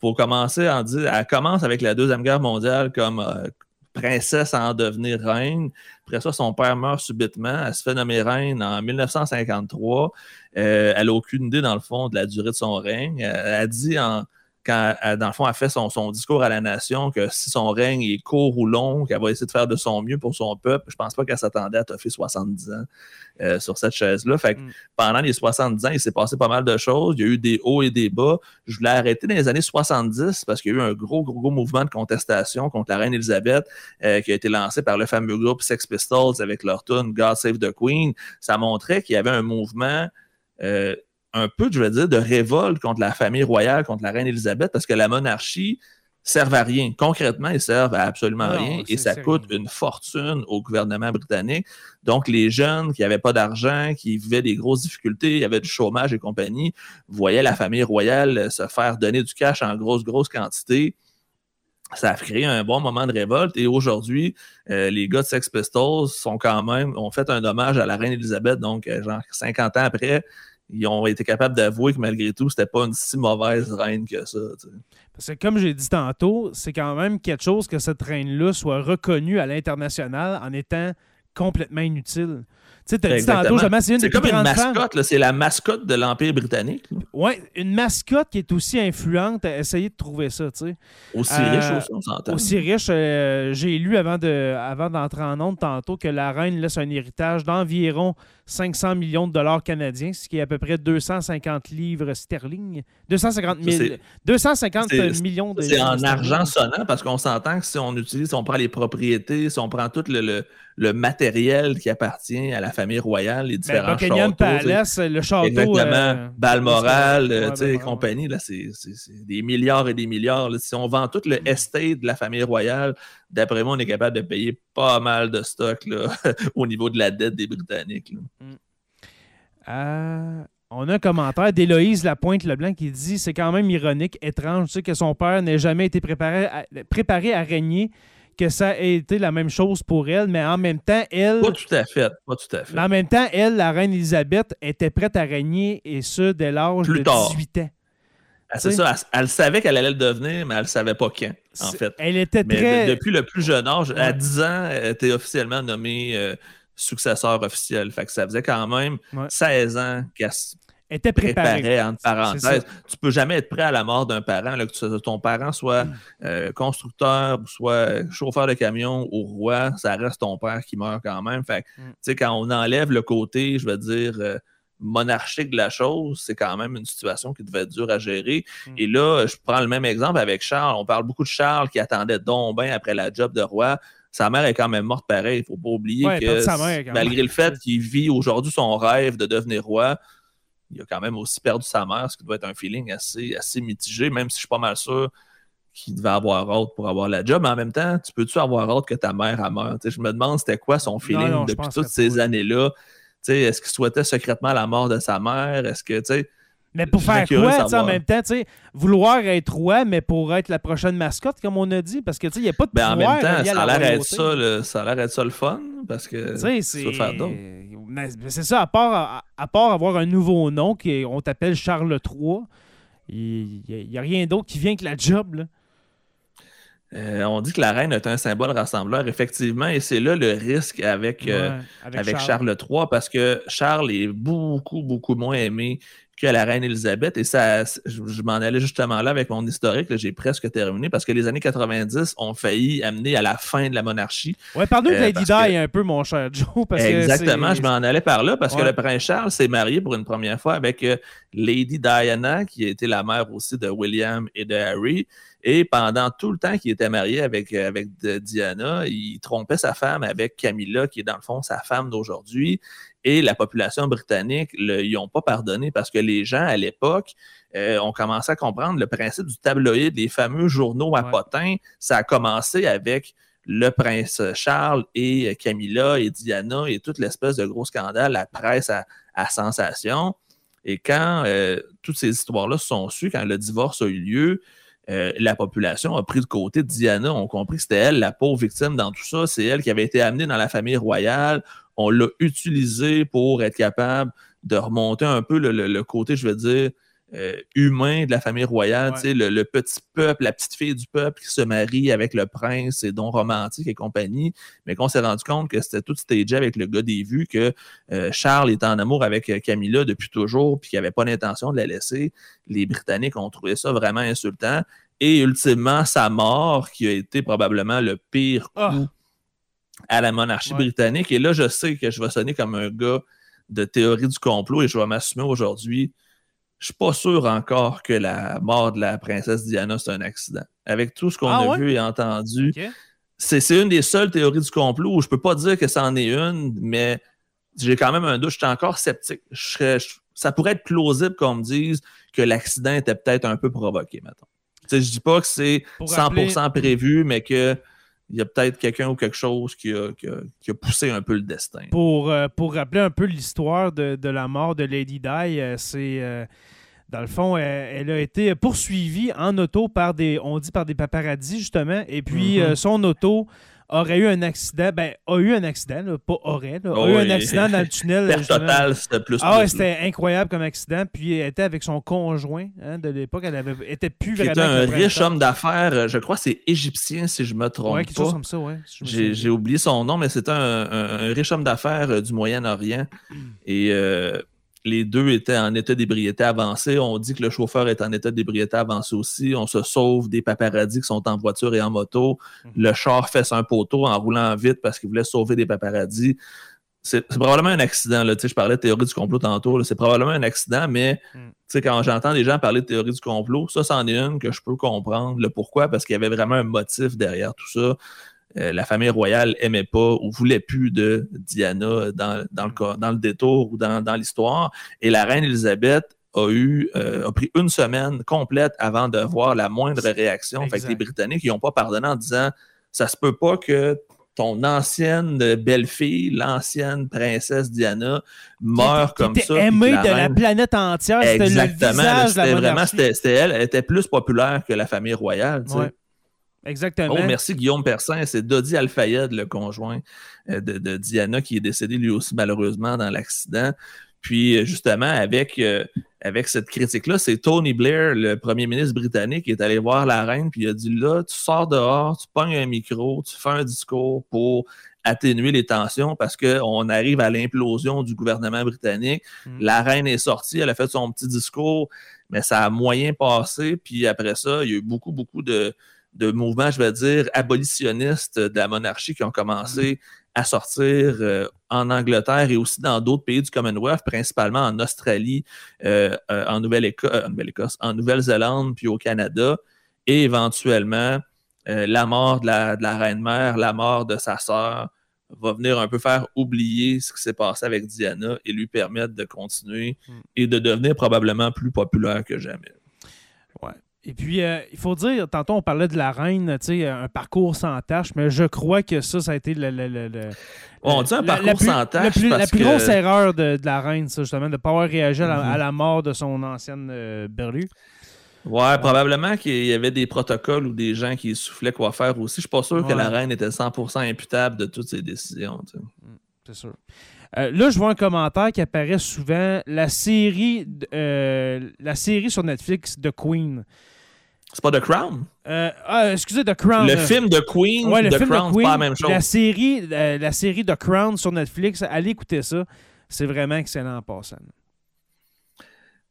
Pour commencer, en dire, elle commence avec la Deuxième Guerre mondiale comme euh, princesse à en devenir reine. Après ça, son père meurt subitement. Elle se fait nommer reine en 1953. Euh, elle n'a aucune idée, dans le fond, de la durée de son règne. Elle a dit en quand, dans le fond, elle fait son, discours à la nation, que si son règne est court ou long, qu'elle va essayer de faire de son mieux pour son peuple, je pense pas qu'elle s'attendait à toffer 70 ans euh, sur cette chaise-là. Fait que mm. pendant les 70 ans, il s'est passé pas mal de choses. Il y a eu des hauts et des bas. Je voulais arrêter dans les années 70 parce qu'il y a eu un gros, gros, gros mouvement de contestation contre la reine Elisabeth euh, qui a été lancé par le fameux groupe Sex Pistols avec leur tune God Save the Queen. Ça montrait qu'il y avait un mouvement euh, un peu, je veux dire, de révolte contre la famille royale, contre la reine Élisabeth, parce que la monarchie servent à rien. Concrètement, ils servent à absolument rien et ça coûte une fortune au gouvernement britannique. Donc, les jeunes qui n'avaient pas d'argent, qui vivaient des grosses difficultés, il y avait du chômage et compagnie, voyaient la famille royale se faire donner du cash en grosse, grosse quantité. Ça a créé un bon moment de révolte et aujourd'hui, euh, les gars de Sex Pistols sont quand même, ont fait un hommage à la reine Elisabeth, donc euh, genre 50 ans après, ils ont été capables d'avouer que malgré tout, c'était pas une si mauvaise reine que ça.
Parce que comme j'ai dit tantôt, c'est quand même quelque chose que cette reine-là soit reconnue à l'international en étant complètement inutile. Tu sais, tu as dit tantôt,
c'est une C'est comme une mascotte, c'est la mascotte de l'Empire britannique.
Oui, une mascotte qui est aussi influente. Essayez de trouver ça, tu sais.
Aussi riche euh, aussi, on s'entend.
Aussi riche, euh, j'ai lu avant d'entrer avant en onde tantôt que la reine laisse un héritage d'environ 500 millions de dollars canadiens, ce qui est à peu près 250 livres sterling. 250, 250 millions de
C'est en argent sonnant parce qu'on s'entend que si on utilise, si on prend les propriétés, si on prend tout le, le, matériel qui appartient à la famille royale, les ben, différents châteaux.
Palace, le château.
Exactement. Euh, Balmoral, sais, compagnie, là, c'est des milliards et des milliards. Si on vend tout le mm. estate de la famille royale, d'après moi, on est capable de payer pas mal de stock là, au niveau de la dette des Britanniques. Mm.
Euh, on a un commentaire d'Héloïse Lapointe-Leblanc qui dit C'est quand même ironique, étrange, tu sais, que son père n'ait jamais été préparé à, préparé à régner, que ça a été la même chose pour elle, mais en même temps, elle.
Pas tout à fait. Pas tout à fait.
Mais en même temps, elle, la reine Elisabeth, était prête à régner, et ce, dès l'âge de 18 ans.
Ah, c'est ça. Elle, savait qu'elle allait le devenir, mais elle ne savait pas quand, en fait.
Elle était très.
depuis le plus jeune âge, à 10 ans, elle était officiellement nommée euh, successeur officiel. Fait que ça faisait quand même 16 ans qu'elle
était préparée.
entre parenthèses. Tu peux jamais être prêt à la mort d'un parent, que ton parent soit mm. euh, constructeur ou soit chauffeur de camion ou roi, ça reste ton père qui meurt quand même. Fait mm. tu sais, quand on enlève le côté, je veux dire, euh, monarchique de la chose, c'est quand même une situation qui devait être dure à gérer. Mm. Et là, je prends le même exemple avec Charles. On parle beaucoup de Charles qui attendait donc bien après la job de roi. Sa mère est quand même morte pareil. Il ne faut pas oublier que malgré le fait qu'il vit aujourd'hui son rêve de devenir roi, il a quand même aussi perdu sa mère, ce qui doit être un feeling assez, assez mitigé, même si je suis pas mal sûr qu'il devait avoir hâte pour avoir la job. Mais en même temps, tu peux-tu avoir hâte que ta mère a meurt? je me demande c'était quoi son feeling depuis toutes ces années-là? Est-ce qu'il souhaitait secrètement la mort de sa mère? Est-ce que, tu sais.
Mais pour faire quoi, en même temps, vouloir être roi, mais pour être la prochaine mascotte, comme on a dit, parce que, tu sais, il n'y a pas de
ben, En même temps, ça a l'air d'être ça, le, ça a l'air ça le fun, parce que
c'est faire d'autres. C'est ça, à part, à, part avoir un nouveau nom, qu'on t'appelle Charles III, il n'y a, a, rien d'autre qui vient que la job, là.
Euh, on dit que la reine est un symbole rassembleur, effectivement, et c'est là le risque avec, euh, avec, Charles. III, parce que Charles est beaucoup, beaucoup moins aimé que la reine Elisabeth. Et ça, je, m'en allais justement là avec mon historique, j'ai presque terminé, parce que les années 90 ont failli amener à la fin de la monarchie.
Ouais, pardon euh, Lady Di un peu, mon cher Joe.
exactement, je m'en allais par là, parce que le prince Charles s'est marié pour une première fois avec Lady Diana, qui était la mère aussi de William et de Harry. Et pendant tout le temps qu'il était marié avec, euh, avec Diana, il trompait sa femme avec Camilla, qui est dans le fond sa femme d'aujourd'hui. Et la population britannique, ils n'ont pas pardonné parce que les gens à l'époque euh, ont commencé à comprendre le principe du tabloïd, les fameux journaux à potins. Ça a commencé avec le prince Charles et Camilla et Diana et toute l'espèce de gros scandale, la presse à, sensation. Et quand euh, toutes ces histoires-là se sont sues, quand le divorce a eu lieu, euh, la population a pris le côté de Diana, on compris que c'était elle, la pauvre victime dans tout ça. C'est elle qui avait été amenée dans la famille royale. On l'a utilisée pour être capable de remonter un peu le, côté, je veux dire, euh, humain de la famille royale, le, le, petit peuple, la petite fille du peuple qui se marie avec le prince et dons romantiques et compagnie, mais qu'on s'est rendu compte que c'était tout stagé avec le gars des vues, que euh, Charles était en amour avec euh, Camilla depuis toujours, puis qu'il n'avait pas l'intention de la laisser. Les Britanniques ont trouvé ça vraiment insultant. Et ultimement, sa mort, qui a été probablement le pire ah! coup à la monarchie britannique. Et là, je sais que je vais sonner comme un gars de théorie du complot et je vais m'assumer aujourd'hui je suis pas sûr encore que la mort de la princesse Diana, c'est un accident. Avec tout ce qu'on ah a vu et entendu, c'est une des seules théories du complot où je peux pas dire que c'en est une, mais j'ai quand même un doute. Je suis encore sceptique. ça pourrait être plausible qu'on me dise que l'accident était peut-être un peu provoqué, maintenant. Je dis pas que c'est 100% prévu, mais que il y a peut-être quelqu'un ou quelque chose qui a, poussé un peu le destin.
Pour, euh, pour rappeler un peu l'histoire de, la mort de Lady Di, euh, c'est. Euh, dans le fond, elle, a été poursuivie en auto par des, on dit par des paparazzis, justement, et puis mm-hmm. son auto aurait eu un accident, ben, a eu un accident, pas aurait, a
oh
eu un accident dans le tunnel.
Totale, c'était plus.
Ah ouais, c'était incroyable comme accident. Puis elle était avec son conjoint hein, de l'époque. Elle avait, était plus
vraiment. C'était un riche homme d'affaires, je crois que c'est égyptien si je me trompe
ouais,
pas.
comme ça, ouais.
J'ai oublié son nom, mais c'était un, riche homme d'affaires euh, du Moyen-Orient. Et euh, les deux étaient en état d'ébriété avancé. On dit que le chauffeur est en état d'ébriété avancé aussi. On se sauve des paparazzis qui sont en voiture et en moto. Mhm. Le char fait un poteau en roulant vite parce qu'il voulait sauver des paparazzis. C'est probablement un accident. Là. Je parlais de théorie du complot tantôt. C'est probablement un accident, mais mm. quand j'entends des gens parler de théorie du complot, ça, c'en est une que je peux comprendre. Le pourquoi, parce qu'il y avait vraiment un motif derrière tout ça. Euh, la famille royale aimait pas ou voulait plus de Diana dans, dans, le, dans le détour ou dans, dans l'histoire. Et la reine Elisabeth a eu euh, a pris une semaine complète avant de voir la moindre réaction. Fait que les Britanniques n'ont pas pardonné en disant ça se peut pas que ton ancienne belle-fille, l'ancienne princesse Diana, meure comme ça.
aimée de la planète entière. Exactement. C'était vraiment,
c'était elle. Elle était plus populaire que la famille royale. Tu sais.
Exactement.
Oh, merci Guillaume Persin. C'est Dodi Alfayed, le conjoint euh, de, Diana, qui est décédé lui aussi malheureusement dans l'accident. Puis euh, justement, avec, euh, avec cette critique-là, c'est Tony Blair, le premier ministre britannique, qui est allé voir la reine, puis il a dit là, tu sors dehors, tu pognes un micro, tu fais un discours pour atténuer les tensions parce qu'on arrive à l'implosion du gouvernement britannique. Mm. La reine est sortie, elle a fait son petit discours, mais ça a moyen passé. Puis après ça, il y a eu beaucoup, beaucoup de, de mouvements, je vais dire, abolitionnistes de la monarchie qui ont commencé à sortir euh, en Angleterre et aussi dans d'autres pays du Commonwealth, principalement en Australie, euh, euh, en Nouvelle-Écosse, en Nouvelle-Zélande, puis au Canada, et éventuellement la mort de la, de la reine-mère, la mort de sa sœur, va venir un peu faire oublier ce qui s'est passé avec Diana et lui permettre de continuer hmm. et de devenir probablement plus populaire que jamais.
Et puis, euh, il faut dire, tantôt on parlait de la reine, tu sais, un parcours sans tâche, mais je crois que ça, ça a été le. le,
on dit un parcours sans tâche.
la plus grosse erreur de, la reine, ça, justement, de ne pas avoir réagi à, la, mort de son ancienne euh, berlue.
Ouais, probablement qu'il y avait des protocoles ou des gens qui soufflaient quoi faire aussi. Je suis pas sûr que la reine était 100% imputable de toutes ces décisions. Mm,
c'est sûr. Euh, là, je vois un commentaire qui apparaît souvent. La série, la série sur Netflix de Queen.
C'est pas The Crown?
Euh, ah, excusez, The Crown.
Le film de Queen, ouais, le The film Crown, c'est pas la même chose.
La série, euh, la série The Crown sur Netflix, allez écouter ça. C'est vraiment excellent en passant.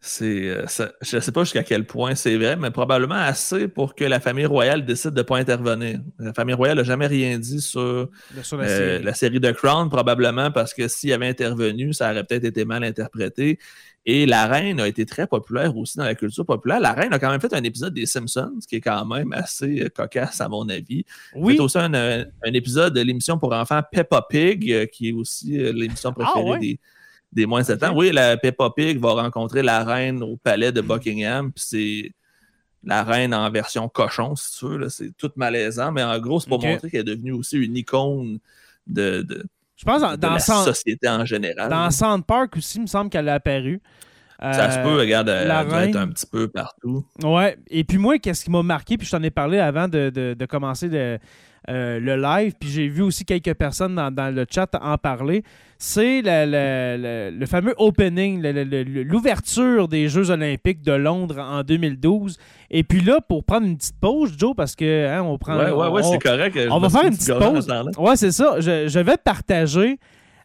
C'est, euh, je ne sais pas jusqu'à quel point c'est vrai, mais probablement assez pour que la famille royale décide de ne pas intervenir. La famille royale n'a jamais rien dit sur, la, série. la, série. The Crown, probablement parce que s'il avait intervenu, ça aurait peut-être été mal interprété. Et la reine a été très populaire aussi dans la culture populaire. La reine a quand même fait un épisode des Simpsons, qui est quand même assez euh, cocasse à mon avis. Oui. C'est aussi un, épisode de l'émission pour enfants Peppa Pig, euh, qui est aussi euh, l'émission ah, préférée des, des moins de 7 ans. Oui, la Peppa Pig va rencontrer la reine au palais de Buckingham, puis c'est la reine en version cochon, si tu veux. C'est tout malaisant, mais en gros, c'est pour montrer qu'elle est devenue aussi une icône de
je pense dans,
la société en général.
Dans Park aussi, il me semble qu'elle a apparu.
ça se peut, regarde, la être un petit peu partout.
Ouais. Et puis moi, qu'est-ce qui m'a marqué, puis je t'en ai parlé avant de, de, commencer de, le live, puis j'ai vu aussi quelques personnes dans, dans le chat en parler c'est le, fameux opening, l'ouverture des Jeux olympiques de Londres en 2012. Et puis là, pour prendre une petite pause, Joe, parce que hein, on prend...
Ouais, ouais, ouais, c'est correct.
On va faire une petite pause. Ouais, c'est ça. Je, vais partager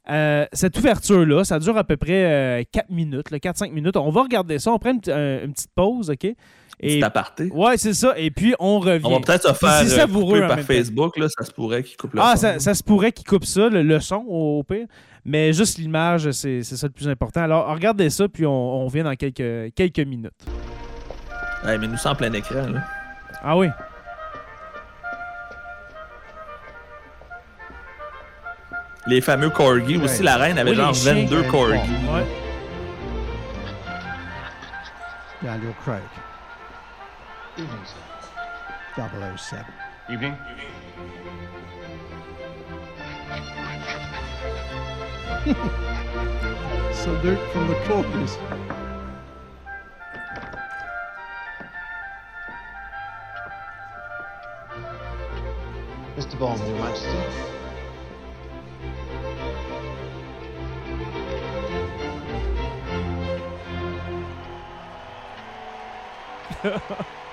euh, cette ouverture-là. Ça dure à peu près 4 euh, minutes, 4-5 minutes. On va regarder ça. On prend une, une petite pause, OK?
Et, aparté.
Ouais, c'est ça. Et puis, on revient.
On va peut-être se faire couper par Facebook. Là, ça se pourrait qu'il coupe le
ah,
son.
Ah, ça, se pourrait qu'il coupe ça, le, son, au, pire. Mais juste l'image, c'est ça le plus important. Alors, regardez ça, puis on, on revient dans quelques, quelques minutes.
Ouais, mais nous sommes en plein écran. Là.
Ah oui.
Les fameux corgis. Aussi, la reine avait genre 22 corgis. Ouais. Daniel Craig. Evening, sir. 007. Evening. Salute from the corpus. Mr. Bond, Your Majesty.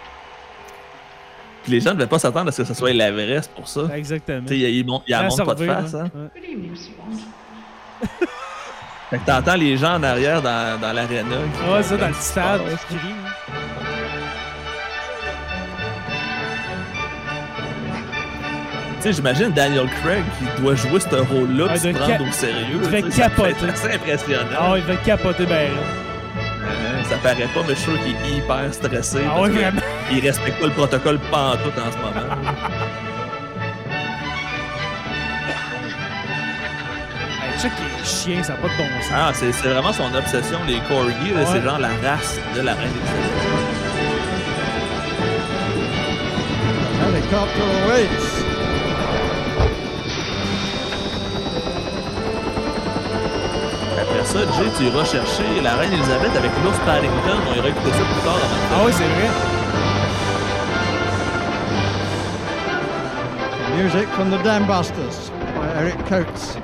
Puis les gens ne devaient pas s'attendre à ce que ce soit l'Everest pour ça.
Exactement.
Tu sais, il, il, il, montre pas de face. Hein. Ouais. fait que t'entends les gens en arrière dans, dans l'aréna.
Ouais, ça, dans le stade, qui crient.
Tu sais, j'imagine Daniel Craig qui doit jouer ce rôle-là ouais, se prendre au sérieux.
Il va capoter.
C'est impressionnant.
Ah, il va capoter ben
ça paraît pas, mais je suis sûr qu'il est hyper stressé.
Ah vraiment?
Il respecte pas le protocole pantoute en ce moment.
hey, check les chiens, ça n'a pas de bon sens.
Ah, c'est vraiment son obsession, les corgis. Ouais. C'est genre la race de la reine des Helicopter awaits. Ça, Jay, tu iras chercher la reine Elisabeth avec l'ours Paddington. On ira écouter ça plus tard
dans Ah oui, c'est vrai. Music from the Dam Busters by Eric Coates.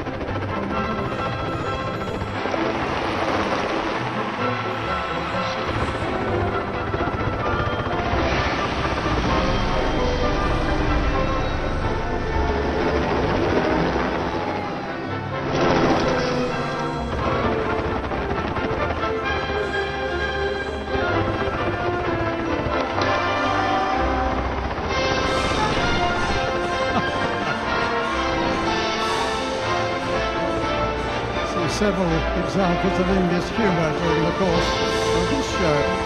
Examples of English humour during the course of this show.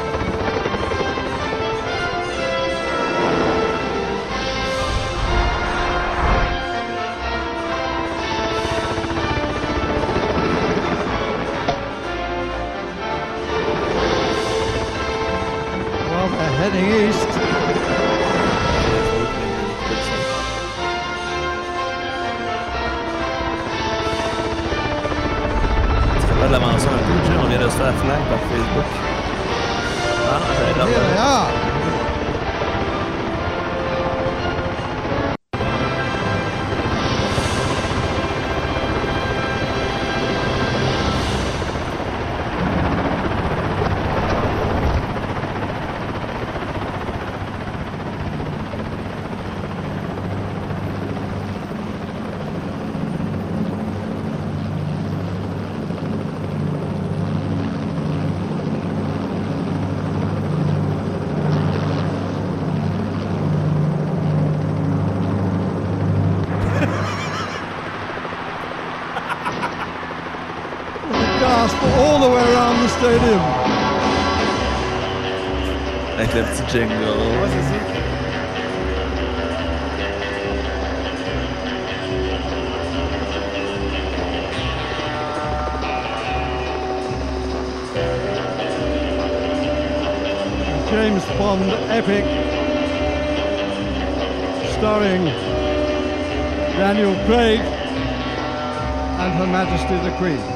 Avec le petit jingle.
Ouais, c'est ça. James Bond epic starring Daniel Craig and Her Majesty the Queen.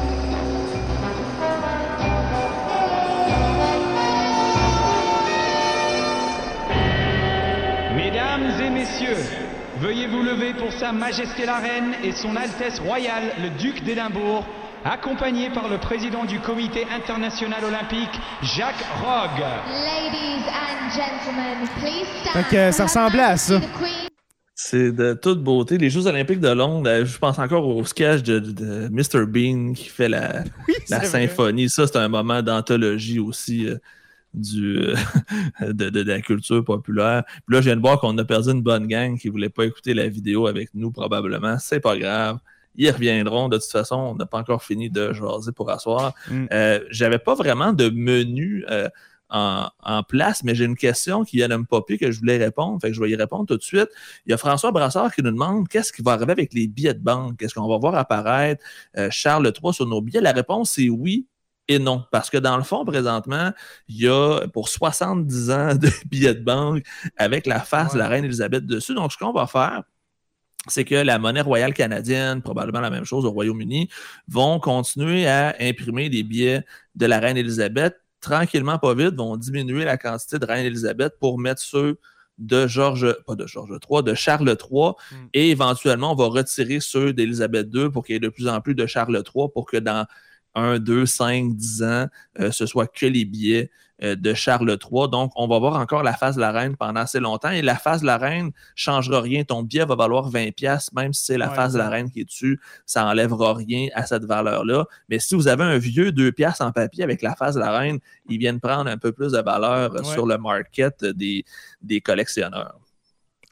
Veuillez vous lever pour Sa Majesté la Reine et Son Altesse Royale, le Duc d'Édimbourg, accompagné par le président du Comité international olympique, Jacques Rogge.
Ladies and gentlemen, please stand.
Fait que ça ressemblait à ça.
C'est de toute beauté. Les Jeux Olympiques de Londres, euh, je pense encore au sketch de, Mr. Bean qui fait la, la symphonie. Ça, c'est un moment d'anthologie aussi. Euh, du, euh, de, de, la culture populaire. Puis là, je viens de voir qu'on a perdu une bonne gang qui ne voulait pas écouter la vidéo avec nous, probablement. C'est pas grave. Ils reviendront. De toute façon, on n'a pas encore fini de jaser pour asseoir. Mm. Euh, J'avais pas vraiment de menu euh, en, en, place, mais j'ai une question qui vient de me popper que je voulais répondre. Fait que je vais y répondre tout de suite. Il y a François Brassard qui nous demande qu'est-ce qui va arriver avec les billets de banque? Est-ce qu'on va voir apparaître euh, Charles III sur nos billets? La réponse est oui, et non. Parce que dans le fond, présentement, il y a pour 70 ans de billets de banque avec la face de la reine Elisabeth dessus. Donc, ce qu'on va faire, c'est que la monnaie royale canadienne, probablement la même chose au Royaume-Uni, vont continuer à imprimer des billets de la reine Elisabeth. Tranquillement, pas vite, vont diminuer la quantité de reine Elisabeth pour mettre ceux de Georges, pas de Georges III, de Charles III, hmm. et éventuellement, on va retirer ceux d'Élisabeth II pour qu'il y ait de plus en plus de Charles III pour que dans 1, 2, 5, 10 ans, euh, ce soit que les billets euh, de Charles III. Donc, on va voir encore la phase de la reine pendant assez longtemps. Et la phase de la reine ne changera rien. Ton billet va valoir 20$, même si c'est la phase de la reine qui est dessus, ça n'enlèvera rien à cette valeur-là. Mais si vous avez un vieux 2$ en papier avec la phase de la reine, ils viennent prendre un peu plus de valeur sur le market des, des collectionneurs.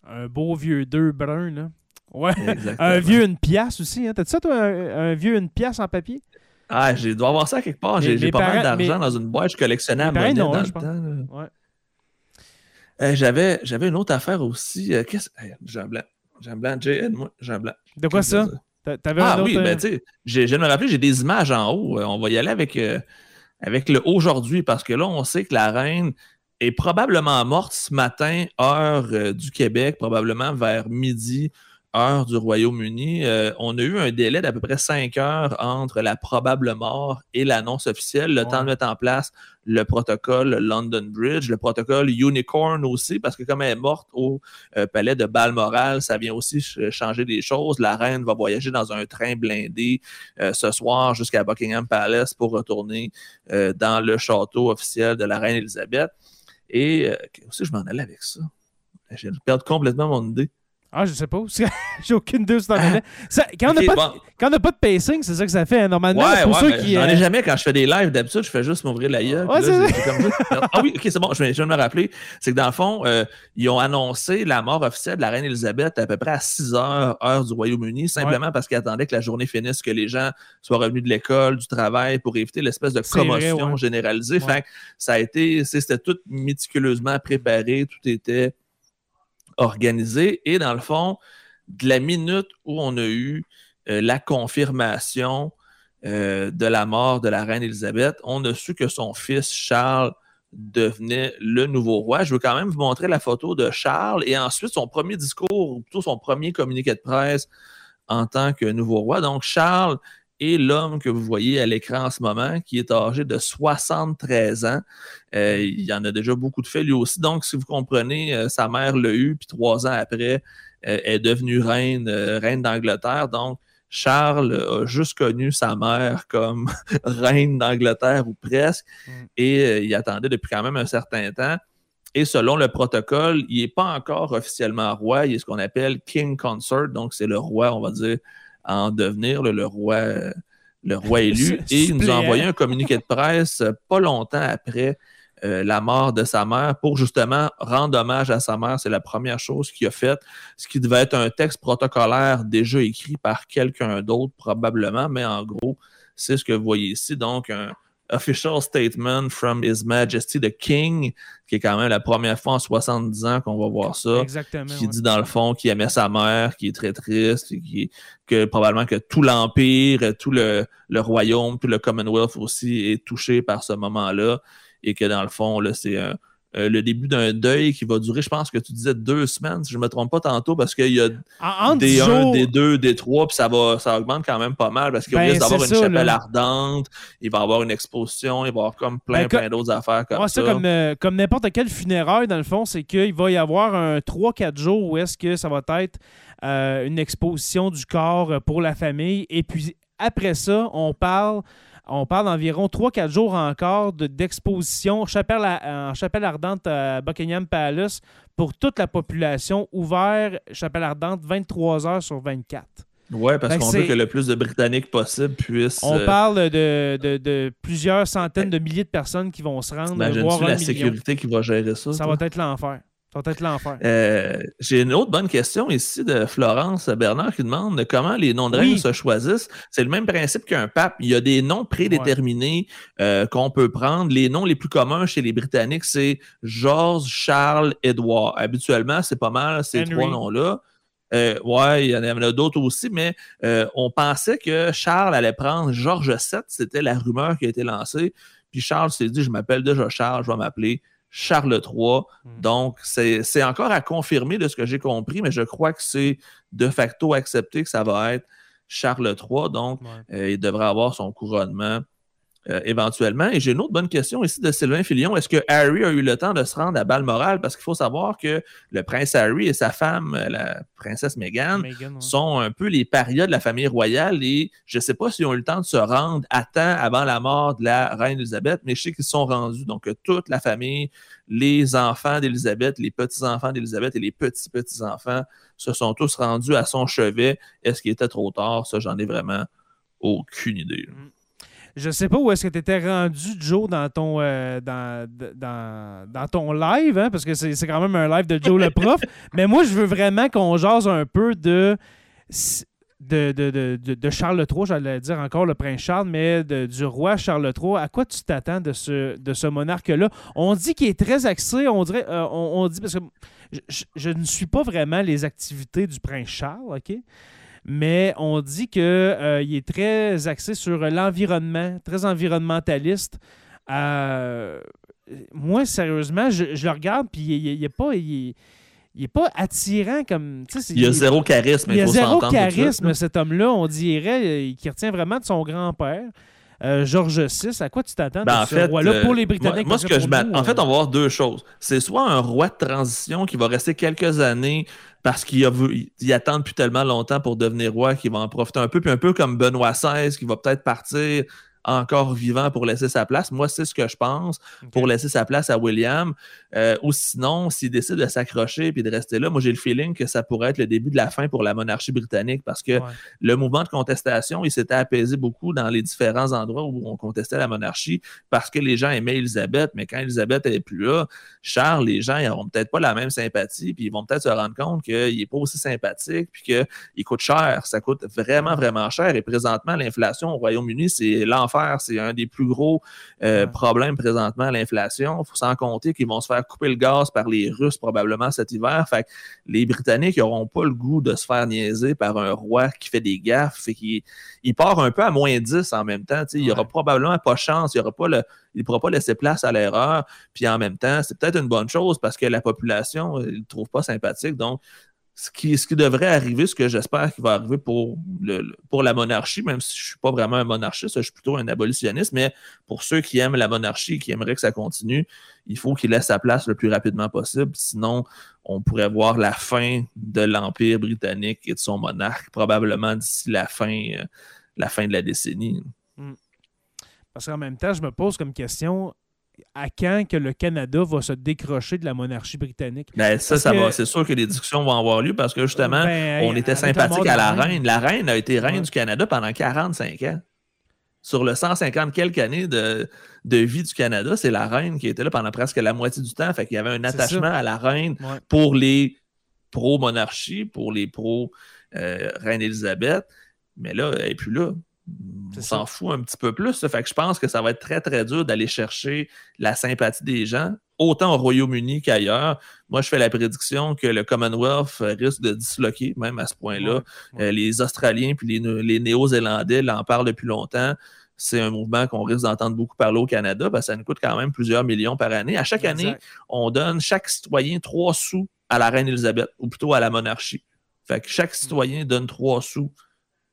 Un beau vieux 2 brun, là. Ouais. un vieux une pièce aussi. Hein. T'as-tu ça, toi, un, un vieux une pièce en papier?
Ah, j'ai dois avoir ça quelque part. J'ai pas mal d'argent dans une boîte. Je collectionnais à monnaie dans le temps. Ouais. Euh, j'avais, j'avais une autre affaire aussi. Euh, qu'est-ce... Un blanc. Un blanc. J'ai moi. Un blanc.
De quoi ça?
T'avais ah autre, oui, ben euh, tu sais, je viens de me rappeler, j'ai des images en haut. On va y aller avec, avec le aujourd'hui parce que là, on sait que la reine est probablement morte ce matin, heure du Québec, probablement vers midi heure du Royaume-Uni, euh, on a eu un délai d'à peu près cinq heures entre la probable mort et l'annonce officielle, le temps de mettre en place le protocole London Bridge, le protocole Unicorn aussi, parce que comme elle est morte au euh, palais de Balmoral, ça vient aussi changer des choses. La reine va voyager dans un train blindé euh, ce soir jusqu'à Buckingham Palace pour retourner dans le château officiel de la reine Elisabeth. Et aussi, je m'en allais avec ça. J'ai perdu complètement mon idée.
Ah, je sais pas. J'ai aucune idée sur quand, on n'a pas, de pacing, c'est ça que ça fait hein, normalement.
Ouais, pour ceux qui. J'en ai jamais quand je fais des lives. D'habitude, je fais juste m'ouvrir la gueule. ah oui, ok, c'est bon. Je viens, de me rappeler. C'est que dans le fond, euh, ils ont annoncé la mort officielle de la reine Elisabeth à peu près à 6 heures, heure du Royaume-Uni, simplement parce qu'ils attendaient que la journée finisse, que les gens soient revenus de l'école, du travail, pour éviter l'espèce de commotion généralisée. Fait ça a été, c'était tout méticuleusement préparé, tout était organisé. Et dans le fond, de la minute où on a eu euh, la confirmation euh, de la mort de la reine Élisabeth, on a su que son fils Charles devenait le nouveau roi. Je veux quand même vous montrer la photo de Charles et ensuite son premier discours, ou plutôt son premier communiqué de presse en tant que nouveau roi. Donc, Charles et l'homme que vous voyez à l'écran en ce moment, qui est âgé de 73 ans. Euh, il y en a déjà beaucoup de faits lui aussi. Donc, si vous comprenez, euh, sa mère l'a eu, puis trois ans après, euh, est devenue reine, reine d'Angleterre. Donc, Charles a juste connu sa mère comme reine d'Angleterre ou presque, mm. et il attendait depuis quand même un certain temps. Et selon le protocole, il n'est pas encore officiellement roi, il est ce qu'on appelle King Consort, donc c'est le roi, on va dire, en devenir le roi, le roi élu. Et il nous a envoyé un communiqué de presse pas longtemps après euh, la mort de sa mère pour justement rendre hommage à sa mère. C'est la première chose qu'il a faite. Ce qui devait être un texte protocolaire déjà écrit par quelqu'un d'autre probablement, mais en gros, c'est ce que vous voyez ici. Donc, un, official statement from His Majesty the King, qui est quand même la première fois en 70 ans qu'on va voir ça.
Exactement.
Qui dit dans le fond qu'il aimait sa mère, qui est très triste, qui, que probablement que tout l'Empire, tout le, le, royaume, tout le Commonwealth aussi est touché par ce moment-là. Et que dans le fond, là, c'est un, euh, le début d'un deuil qui va durer, je pense que tu disais deux semaines, si je ne me trompe pas tantôt, parce qu'il y a des 1, des 2, des 3, puis ça, va, ça augmente quand même pas mal parce qu'il ben, risque d'avoir une chapelle ardente, il va avoir une exposition, il va y avoir comme plein, ben, plein d'autres affaires comme ça.
comme, euh, comme n'importe quel funéraire, dans le fond, c'est qu'il va y avoir un 3-4 jours où est-ce que ça va être euh, une exposition du corps pour la famille. Et puis après ça, on parle on parle d'environ 3-4 jours encore d'exposition en chapelle ardente à Buckingham Palace pour toute la population, ouvert chapelle ardente 23 heures sur 24.
Oui, parce qu'on veut que le plus de Britanniques possible puissent.
On euh, parle de, plusieurs centaines de milliers de personnes qui vont se rendre.
Imagine-tu la sécurité qui va gérer ça?
Ça va être l'enfer. Ça va être l'enfer.
Euh, j'ai une autre bonne question ici de Florence Bernard qui demande comment les noms de reine se choisissent. C'est le même principe qu'un pape. Il y a des noms prédéterminés euh, qu'on peut prendre. Les noms les plus communs chez les Britanniques, c'est George, Charles, Edward. Habituellement, c'est pas mal ces trois noms-là. Euh, ouais, il y en a, d'autres aussi, mais on pensait que Charles allait prendre George VII. C'était la rumeur qui a été lancée. Puis Charles s'est dit, je m'appelle déjà Charles, je vais m'appeler Charles III. Hmm. Donc, c'est encore à confirmer de ce que j'ai compris, mais je crois que c'est de facto accepté que ça va être Charles III. Donc, euh, il devrait avoir son couronnement euh, éventuellement. Et j'ai une autre bonne question ici de Sylvain Filion. Est-ce que Harry a eu le temps de se rendre à Balmoral? Parce qu'il faut savoir que le prince Harry et sa femme, euh, la princesse Meghan, sont un peu les parias de la famille royale et je ne sais pas s'ils ont eu le temps de se rendre à temps avant la mort de la reine Elisabeth, mais je sais qu'ils sont rendus. Donc, toute la famille, les enfants d'Elisabeth, les petits-enfants d'Elisabeth et les petits-petits-enfants se sont tous rendus à son chevet. Est-ce qu'il était trop tard? Ça, j'en ai vraiment aucune idée. Mm.
Je sais pas où est-ce que tu étais rendu, Joe, dans ton, euh, dans, dans, ton live, hein, parce que c'est quand même un live de Joe le prof. Mais moi, je veux vraiment qu'on jase un peu de, de, de, de Charles III, j'allais dire encore le prince Charles, mais du roi Charles III. À quoi tu t'attends de ce, de ce monarque-là? On dit qu'il est très axé, on dirait, euh, on, dit, parce que je, je, ne suis pas vraiment les activités du prince Charles, OK? Mais on dit qu'il euh, est très axé sur l'environnement, très environnementaliste. Euh, moi, sérieusement, je, le regarde, puis il n'est pas. Il, pas attirant comme.
Il y a zéro charisme.
Il y a zéro charisme, cet homme-là. On dirait euh, qu'il retient vraiment de son grand-père. Georges VI, à quoi tu t'attends
ben, de ce roi-là pour les Britanniques? Moi, ce que je En fait, on va voir deux choses. C'est soit un roi de transition qui va rester quelques années parce qu'il il attend depuis tellement longtemps pour devenir roi qu'il va en profiter un peu, puis un peu comme Benoît XVI qui va peut-être partir encore vivant pour laisser sa place. Moi, c'est ce que je pense pour laisser sa place à William. Euh, ou sinon, s'il décide de s'accrocher et de rester là, moi, j'ai le feeling que ça pourrait être le début de la fin pour la monarchie britannique parce que le mouvement de contestation, il s'était apaisé beaucoup dans les différents endroits où on contestait la monarchie parce que les gens aimaient Elisabeth, mais quand Elisabeth n'est plus là, Charles, les gens, ils n'auront peut-être pas la même sympathie, puis ils vont peut-être se rendre compte qu'il n'est pas aussi sympathique, puis qu'il coûte cher. Ça coûte vraiment, vraiment cher. Et présentement, l'inflation au Royaume-Uni, c'est l'enfant c'est un des plus gros euh, problèmes présentement, l'inflation. Il faut s'en compter qu'ils vont se faire couper le gaz par les Russes probablement cet hiver. Fait les Britanniques n'auront pas le goût de se faire niaiser par un roi qui fait des gaffes et qui il part un peu à moins 10 en même temps. Il n'y aura probablement pas chance, il ne pourra pas laisser place à l'erreur. Puis en même temps, c'est peut-être une bonne chose parce que la population ne le trouve pas sympathique. Donc, ce qui, ce qui devrait arriver, ce que j'espère qu'il va arriver pour, le, pour la monarchie, même si je ne suis pas vraiment un monarchiste, je suis plutôt un abolitionniste, mais pour ceux qui aiment la monarchie, qui aimeraient que ça continue, il faut qu'il laisse sa place le plus rapidement possible. Sinon, on pourrait voir la fin de l'Empire britannique et de son monarque, probablement d'ici la fin, euh, la fin de la décennie. Hmm.
Parce qu'en même temps, je me pose comme question, à quand que le Canada va se décrocher de la monarchie britannique?
Ben, ça, ça va. C'est sûr que les discussions vont avoir lieu parce que justement, ben, on était sympathique à la reine. La reine a été reine du Canada pendant 45 ans. Sur le 150 quelques années de, de vie du Canada, c'est la reine qui était là pendant presque la moitié du temps. Fait qu'il y avait un attachement à la reine pour les pro-monarchie, pour les pro-reine euh, Élisabeth. Mais là, elle n'est plus là on s'en fout un petit peu plus. Fait que je pense que ça va être très, très dur d'aller chercher la sympathie des gens, autant au Royaume-Uni qu'ailleurs. Moi, je fais la prédiction que le Commonwealth risque de disloquer, même à ce point-là. Euh, les Australiens puis les, Néo-Zélandais l'en parlent depuis longtemps. c'est un mouvement qu'on risque d'entendre beaucoup parler au Canada, parce que ça nous coûte quand même plusieurs millions par année. À chaque année, on donne chaque citoyen trois sous à la reine Elisabeth, ou plutôt à la monarchie. Fait que chaque citoyen donne trois sous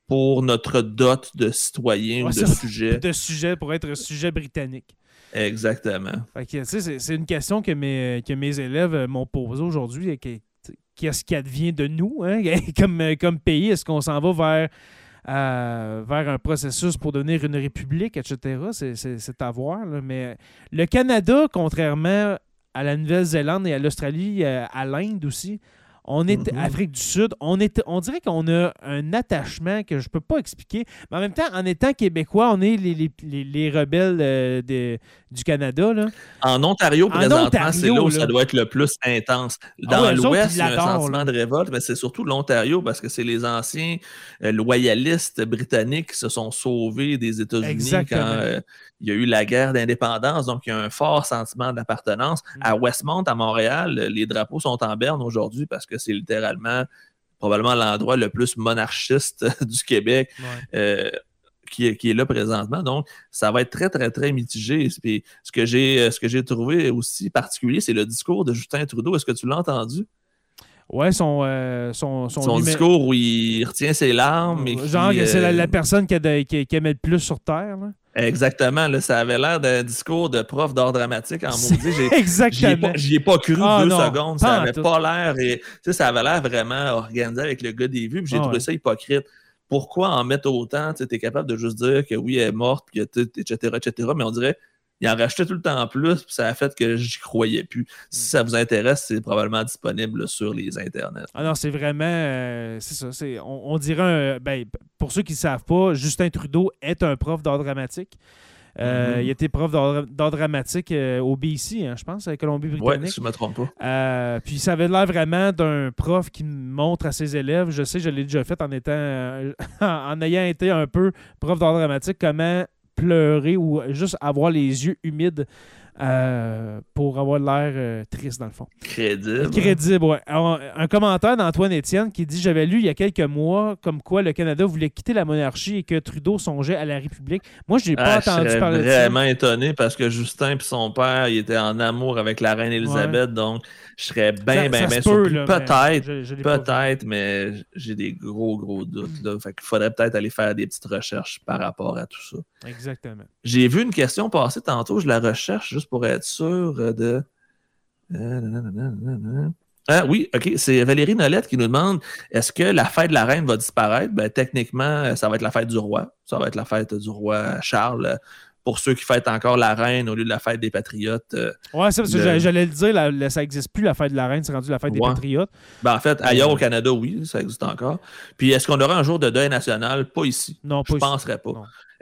pour notre dot de citoyen ou de sujet.
De sujet pour être sujet britannique.
Exactement.
c'est une question que mes, que mes élèves m'ont posée aujourd'hui. Qu'est-ce qui advient de nous hein? comme, comme pays? Est-ce qu'on s'en va vers vers un processus pour devenir une république, etc. C'est à voir. Mais le Canada, contrairement à la Nouvelle-Zélande et à l'Australie, euh, à l'Inde aussi, on est mm-hmm. Afrique du Sud, on, est, on dirait qu'on a un attachement que je ne peux pas expliquer. Mais en même temps, en étant québécois, on est les, les, les, rebelles euh, du Canada. Là.
En Ontario, présentement, c'est là où ça doit être le plus intense. Ah Dans l'Ouest, il y a un sentiment de révolte, mais c'est surtout l'Ontario parce que c'est les anciens euh, loyalistes britanniques qui se sont sauvés des États-Unis quand euh, il y a eu la guerre d'indépendance. Donc, il y a un fort sentiment d'appartenance. Mm. À Westmont, à Montréal, les drapeaux sont en berne aujourd'hui parce que c'est littéralement probablement l'endroit le plus monarchiste du Québec. Euh, qui est, qui est, là présentement. Donc, ça va être très, très, très mitigé. Ce que j'ai ce que j'ai trouvé aussi particulier, c'est le discours de Justin Trudeau. Est-ce que tu l'as entendu?
Ouais, son, euh, son,
son, discours où il retient ses larmes. Et
Genre, c'est la, euh, personne qui, a qui, aimait le plus sur Terre. Là.
Exactement, là, ça avait l'air d'un discours de prof d'art dramatique en maudit.
Exactement.
J'y ai, pas cru ah, deux secondes. Ça avait pas l'air. Et, ça avait l'air vraiment organisé avec le gars des vues. J'ai ah, trouvé ça hypocrite. Pourquoi en mettre autant? Tu es capable de juste dire que oui, elle est morte, puis, etc., etc. Mais on dirait il en rachetait tout le temps en plus, puis ça a fait que j'y croyais plus. Si ça vous intéresse, c'est probablement disponible sur les internets.
Ah non, c'est vraiment. Euh, c'est ça. On, on, dirait. ben, pour ceux qui ne savent pas, Justin Trudeau est un prof d'art dramatique. Euh, mm-hmm. Il était prof d'art dramatique euh, au BC, hein, je pense, à Colombie-Britannique.
Oui, si je ne me trompe pas.
puis ça avait l'air vraiment d'un prof qui montre à ses élèves, je sais, je l'ai déjà fait en étant en ayant été un peu prof d'art dramatique, comment pleurer ou juste avoir les yeux humides euh, pour avoir l'air euh, triste dans le fond.
Crédible.
Crédible, oui. un commentaire d'Antoine Étienne qui dit J'avais lu il y a quelques mois comme quoi le Canada voulait quitter la monarchie et que Trudeau songeait à la République. Moi, je n'ai pas ah, entendu parler de
ça. vraiment étonné parce que Justin et son père, ils étaient en amour avec la reine Elisabeth, donc je serais bien, bien, bien surpris. Peut-être, peut-être, mais j'ai des gros, gros doutes. Là. Fait qu'il faudrait peut-être aller faire des petites recherches par rapport à tout ça.
Exactement.
J'ai vu une question passer tantôt, je la recherche juste pour être sûr de. Ah oui, OK. C'est Valérie Nolette qui nous demande est-ce que la fête de la reine va disparaître? Ben, techniquement, ça va être la fête du roi. Ça va être la fête du roi Charles pour ceux qui fêtent encore la reine au lieu de la fête des patriotes. Euh,
ouais, c'est parce que j'allais le dire, ça n'existe plus la fête de la reine, c'est rendu la fête des patriotes.
Ben, en fait, ailleurs au Canada, oui, ça existe encore. Puis est-ce qu'on aura un jour de deuil national? Pas ici. Non, pas Je ne penserais pas.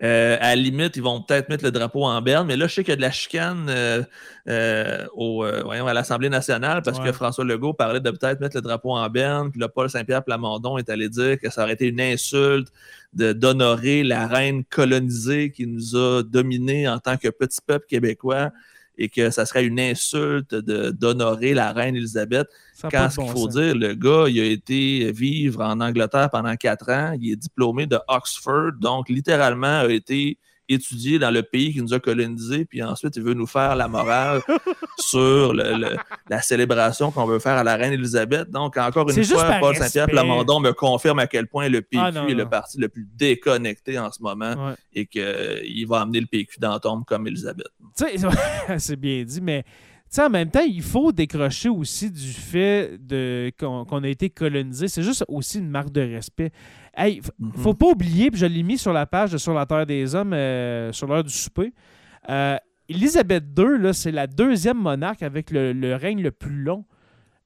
Euh, à la limite, ils vont peut-être mettre le drapeau en berne, mais là, je sais qu'il y a de la chicane euh, euh, au, voyons, à l'Assemblée nationale parce que François Legault parlait de peut-être mettre le drapeau en berne, puis là, Paul Saint-Pierre Plamondon est allé dire que ça aurait été une insulte d'honorer la reine colonisée qui nous a dominés en tant que petit peuple québécois et que ça serait une insulte d'honorer la reine Elisabeth. Quand ce qu'il faut dire, le gars, il a été vivre en Angleterre pendant quatre ans, il est diplômé de Oxford, donc littéralement a été étudié dans le pays qui nous a colonisés, puis ensuite il veut nous faire la morale sur la célébration qu'on veut faire à la reine Elisabeth. Donc, encore une fois, Paul Saint-Pierre Plamondon me confirme à quel point le PQ ah, est le parti le plus déconnecté en ce moment et qu'il va amener le PQ dans tombe comme Elisabeth.
C'est bien dit, mais en même temps, il faut décrocher aussi du fait qu'on a été colonisé. C'est juste aussi une marque de respect. Hey, mm-hmm. faut pas oublier, puis je l'ai mis sur la page de Sur la Terre des Hommes, euh, sur l'heure du souper. Euh, Élisabeth II, c'est la deuxième monarque avec le règne le plus long.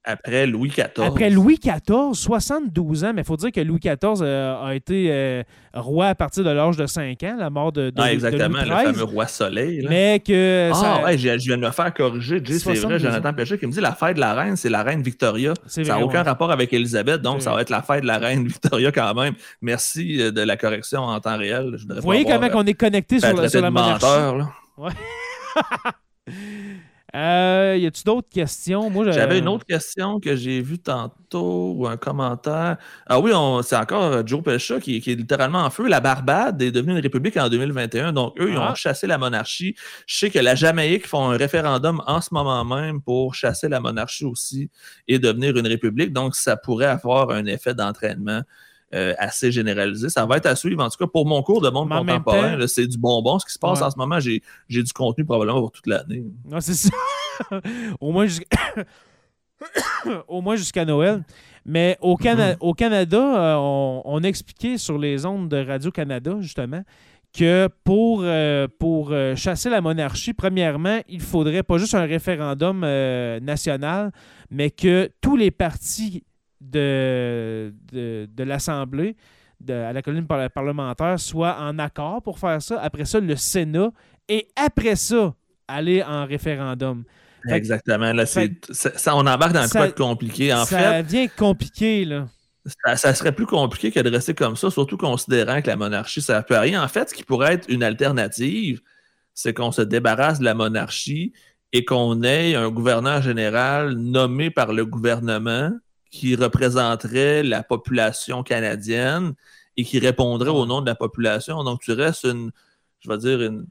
Après Louis XIV.
Après Louis XIV, 72 ans, mais il faut dire que Louis XIV euh, a été euh, roi à partir de l'âge de 5 ans, la mort de, de,
ah, exactement, le fameux roi soleil.
Mais que.
Ah, ouais, je, viens de me faire corriger. c'est vrai, Jonathan Péché qui me dit la fête de la reine, c'est la reine Victoria. Ça n'a aucun rapport avec Elisabeth, donc ça va être la fête de la reine Victoria quand même. Merci euh, de la correction en temps réel.
Vous voyez même qu'on est connecté sur, la, sur la monarchie?
Menteur, là.
Ouais. Euh, y a-tu d'autres questions? Moi,
J'avais une autre question que j'ai vue tantôt ou un commentaire. Ah oui, c'est encore euh, Joe Pesha qui, est littéralement en feu. La Barbade est devenue une république en 2021. Donc, eux, ils ont ah. chassé la monarchie. Je sais que la Jamaïque font un référendum en ce moment même pour chasser la monarchie aussi et devenir une république. Donc, ça pourrait avoir un effet d'entraînement. Euh, assez généralisé. Ça va être à suivre. En tout cas, pour mon cours de monde contemporain, c'est du bonbon. Ce qui se passe en ce moment, j'ai du contenu probablement pour toute l'année.
Non, c'est ça. Au moins jusqu'à. Au moins jusqu'à Noël. Mais au, mm-hmm. au Canada, euh, on, a expliqué sur les ondes de Radio-Canada, justement, que pour, euh, pour chasser la monarchie, premièrement, il faudrait pas juste un référendum national, mais que tous les partis de, de, l'Assemblée à la colline parlementaire soit en accord pour faire ça. Après ça, le Sénat. Et après ça, aller en référendum.
Exactement. Là, ça, on embarque dans un cas compliqué. En
ça devient compliqué, là.
Ça, serait plus compliqué que de rester comme ça, surtout considérant que la monarchie, ça ne peut rien. En fait, ce qui pourrait être une alternative, c'est qu'on se débarrasse de la monarchie et qu'on ait un gouverneur général nommé par le gouvernement qui représenterait la population canadienne et qui répondrait au nom de la population. Donc, tu restes une, je vais dire, une,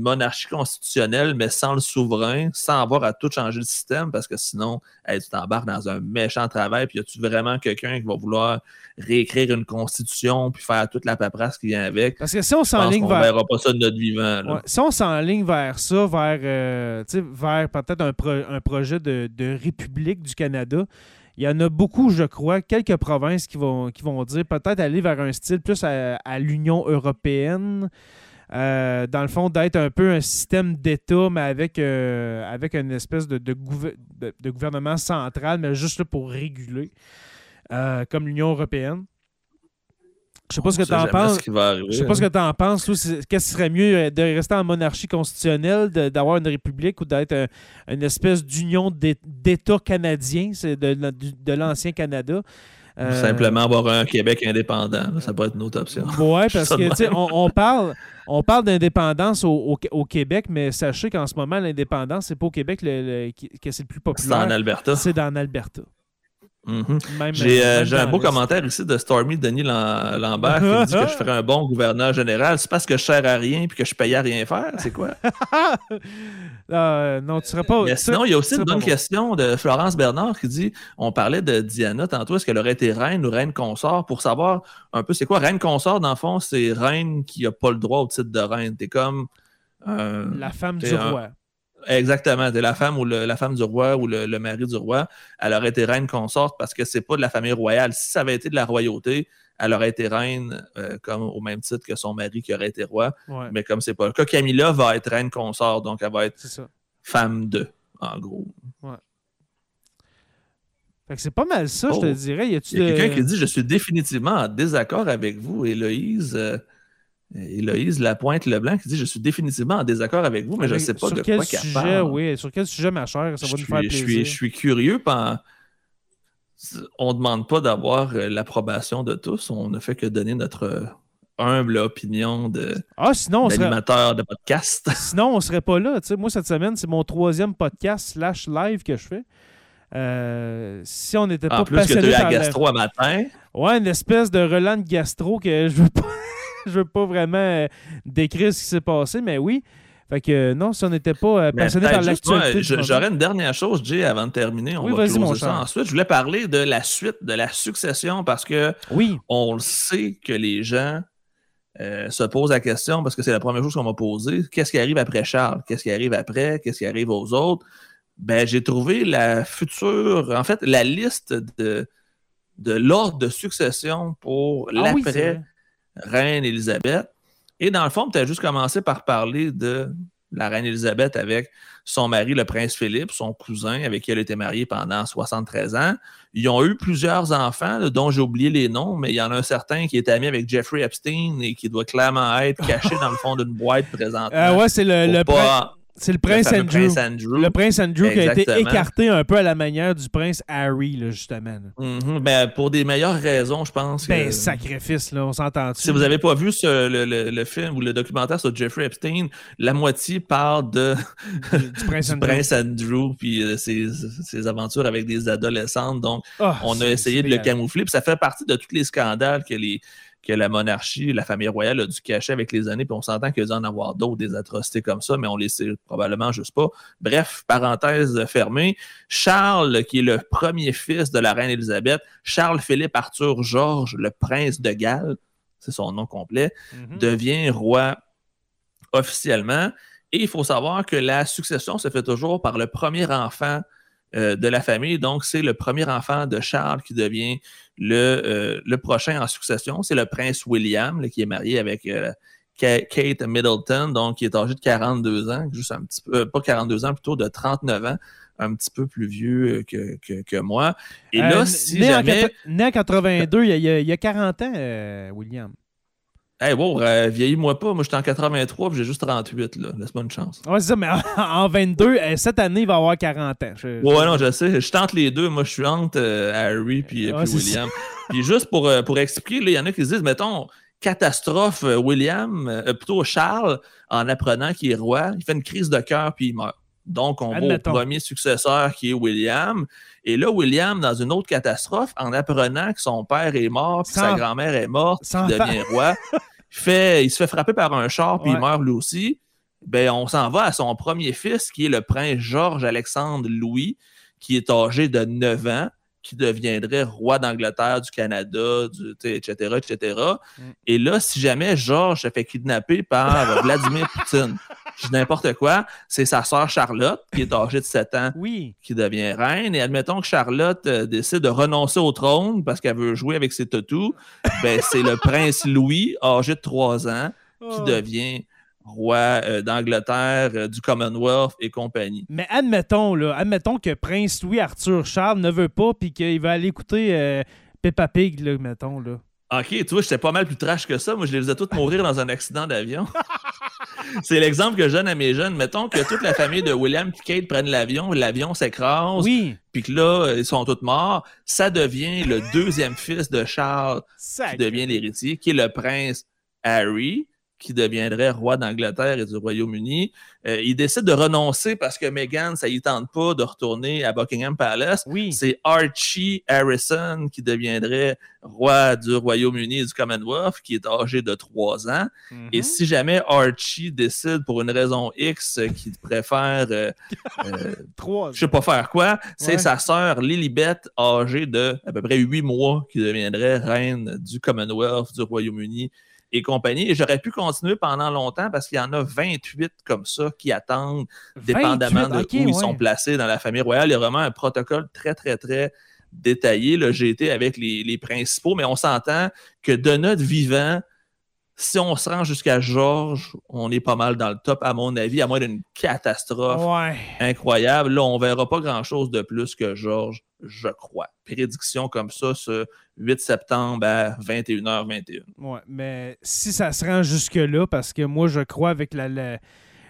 monarchie constitutionnelle, mais sans le souverain, sans avoir à tout changer le système, parce que sinon, tu t'embarques dans un méchant travail, puis y a-tu vraiment quelqu'un qui va vouloir réécrire une constitution, puis faire toute la paperasse qui vient avec?
Parce que si on s'enligne vers...
On verra pas ça de notre vivant.
Si on s'enligne vers ça, vers, euh, vers peut-être un, projet de, de république du Canada, il y en a beaucoup, je crois, quelques provinces qui vont, qui vont dire peut-être aller vers un style plus à, l'Union européenne. Euh, dans le fond, d'être un peu un système d'État, mais avec, euh, avec une espèce de, gouvernement central, mais juste pour réguler, euh, comme l'Union européenne. Je sais pas ce que tu en penses. Je sais pas ce que tu en penses. Qu'est-ce qui serait mieux euh, de rester en monarchie constitutionnelle, d'avoir une république ou d'être une espèce d'union d'État canadien, c'est de, de l'ancien Canada?
Euh, Simplement avoir un Québec indépendant, ça peut être une autre option.
Oui, parce que on, on, parle, on parle d'indépendance au, au, Québec, mais sachez qu'en ce moment, l'indépendance, c'est pas au Québec que c'est le plus populaire.
C'est en Alberta.
C'est dans Alberta.
Mhm. Euh, j'ai un beau commentaire ici de Stormy Denis Lambert qui dit que je ferais un bon gouverneur général. C'est parce que je sers à rien et que je paye à rien faire. C'est quoi?
Euh, non, tu serais pas.
sinon, il y a aussi une bonne question de Florence Bernard qui dit on parlait de Diana tantôt. Est-ce qu'elle aurait été reine ou reine consort? Pour savoir un peu c'est quoi reine consort dans le fond C'est reine qui n'a pas le droit au titre de reine. T'es comme.
la femme du roi.
Exactement. De la femme ou la femme du roi ou le, mari du roi, elle aurait été reine consorte parce que c'est pas de la famille royale. Si ça avait été de la royauté, elle aurait été reine euh, comme au même titre que son mari qui aurait été roi. Mais comme c'est pas le cas, Camilla va être reine consort, donc elle va être femme de, en gros.
Ouais. Fait que c'est pas mal ça, je te oh. dirais.
Y a, quelqu'un qui dit Je suis définitivement en désaccord avec vous, Héloïse. Euh, Héloïse Lapointe-Leblanc qui dit Je suis définitivement en désaccord avec vous, mais je ne sais pas de quoi
sujet, parle. Oui, sur quel sujet, ma chère Ça va nous faire plaisir.
Je suis, curieux. On ne demande pas d'avoir euh, l'approbation de tous. On ne fait que donner notre humble opinion de
ah,
d'animateur de podcast.
Sinon, on ne serait pas là. moi, cette semaine, c'est mon troisième podcast slash live que je fais. Euh, si on n'était pas
En plus que tu as eu la gastro à matin.
Ouais, une espèce de relance gastro que je veux pas... je veux pas vraiment euh, décrire ce qui s'est passé, mais oui. Fait que non, si on n'était pas euh, passionné par l'actualité.
J'aurais une dernière chose, Jay, avant de terminer. On va closer ça ensuite. Je voulais parler de la suite, de la succession, parce que
oui.
on le sait que les gens euh, se posent la question, parce que c'est la première chose qu'on m'a posée. Qu'est-ce qui arrive après Charles? Qu'est-ce qui arrive après? Qu'est-ce qui arrive aux autres? Ben, j'ai trouvé la future, en fait, la liste de, de l'ordre de succession pour ah l'après reine Élisabeth. Et dans le fond, tu as juste commencé par parler de la reine Élisabeth avec son mari, le prince Philippe, son cousin, avec qui elle était mariée pendant 73 ans. Ils ont eu plusieurs enfants, dont j'ai oublié les noms, mais il y en a un certain qui est ami avec Jeffrey Epstein et qui doit clairement être caché dans le fond d'une boîte présentement.
Euh, ouais, c'est le, C'est le prince, Andrew. Le prince Andrew qui a été écarté un peu à la manière du prince Harry, là, justement.
Mm-hmm. ben, pour des meilleures raisons, je pense.
Ben, sacrifice, là, on s'entend.
Si vous n'avez pas vu le, film ou le documentaire sur Jeffrey Epstein, la moitié parle de du, prince, Andrew. puis euh, ses, aventures avec des adolescentes. Donc, ah, on a essayé de le camoufler. Puis ça fait partie de tous les scandales que les que la monarchie, la famille royale a dû cacher avec les années, puis on s'entend qu'il y a en avoir d'autres, des atrocités comme ça, mais on les sait probablement juste pas. Bref, parenthèse fermée, Charles, qui est le premier fils de la reine Élisabeth, Charles-Philippe Arthur Georges, le prince de Galles, c'est son nom complet, mhm. devient roi officiellement. Et il faut savoir que la succession se fait toujours par le premier enfant euh, de la famille. Donc, c'est le premier enfant de Charles qui devient le, euh, le prochain en succession. C'est le prince William, qui est marié avec euh, Kate Middleton, donc qui est âgé de 42 ans, juste un petit peu, pas 42 ans, plutôt de 39 ans un petit peu plus vieux que, que, moi.
Et là, si né jamais... En, né en 82, il y, a, il y a 40 ans, William.
Hey, wow, euh, vieillis-moi pas. Moi, j'étais en 83 j'ai juste 38. là. Laisse-moi une chance.
Ouais, c'est ça, mais en 22, euh, cette année, il va avoir 40 ans.
Ouais, non, je sais. Je tente les deux. Moi, je suis entre euh, Harry puis, William. puis juste pour, pour expliquer, il y en a qui se disent, mettons, catastrophe, William, plutôt Charles, en apprenant qu'il est roi, il fait une crise de cœur puis il meurt. Donc, on va au premier successeur qui est William. Et là, William, dans une autre catastrophe, en apprenant que son père est mort, que sa grand-mère est morte, qu'il devient roi, il, fait, il se fait frapper par un char, puis il meurt lui aussi. Ben, on s'en va à son premier fils, qui est le prince Georges-Alexandre Louis, qui est âgé de 9 ans, qui deviendrait roi d'Angleterre, du Canada, du, etc., etc. Mm. Et là, si jamais Georges se fait kidnapper par Vladimir Poutine, je n'importe quoi, c'est sa sœur Charlotte, qui est âgée de 7 ans, qui devient reine. Et admettons que Charlotte euh, décide de renoncer au trône parce qu'elle veut jouer avec ses toutous, ben, c'est le prince Louis, âgé de 3 ans, qui oh. devient roi euh, d'Angleterre, euh, du Commonwealth et compagnie.
Mais admettons, là, admettons que Prince Louis Arthur Charles ne veut pas puis qu'il va aller écouter Peppa Pig, là, mettons. Là.
OK, tu vois, j'étais pas mal plus trash que ça. Moi, je les faisais tous mourir dans un accident d'avion. c'est l'exemple que je donne à mes jeunes. Mettons que toute la famille de William et Kate prennent l'avion, l'avion s'écrase,
oui.
puis que là, ils sont tous morts. Ça devient le deuxième fils de Charles qui devient l'héritier, qui est le prince Harry qui deviendrait roi d'Angleterre et du Royaume-Uni. Euh, il décide de renoncer parce que Meghan, ça ne tente pas de retourner à Buckingham Palace.
Oui.
C'est Archie Harrison qui deviendrait roi du Royaume-Uni et du Commonwealth, qui est âgé de trois ans. Et mhm. si jamais Archie décide pour une raison X qu'il préfère, euh, euh je sais pas faire quoi, c'est sa sœur Lilibet, âgée de à peu près huit mois, qui deviendrait reine du Commonwealth, du Royaume-Uni et compagnie. Et j'aurais pu continuer pendant longtemps parce qu'il y en a 28 comme ça qui attendent, dépendamment de où ils sont placés dans la famille royale. Il y a vraiment un protocole très, très, très détaillé. J'ai été avec les, principaux, mais on s'entend que de notre vivant, si on se rend jusqu'à Georges, on est pas mal dans le top, à mon avis, à moins d'une catastrophe incroyable. Là, on verra pas grand-chose de plus que Georges, je crois. Prédiction comme ça, ce 8 septembre à 21h21.
Ouais, mais si ça se rend jusque-là, parce que moi, je crois avec la,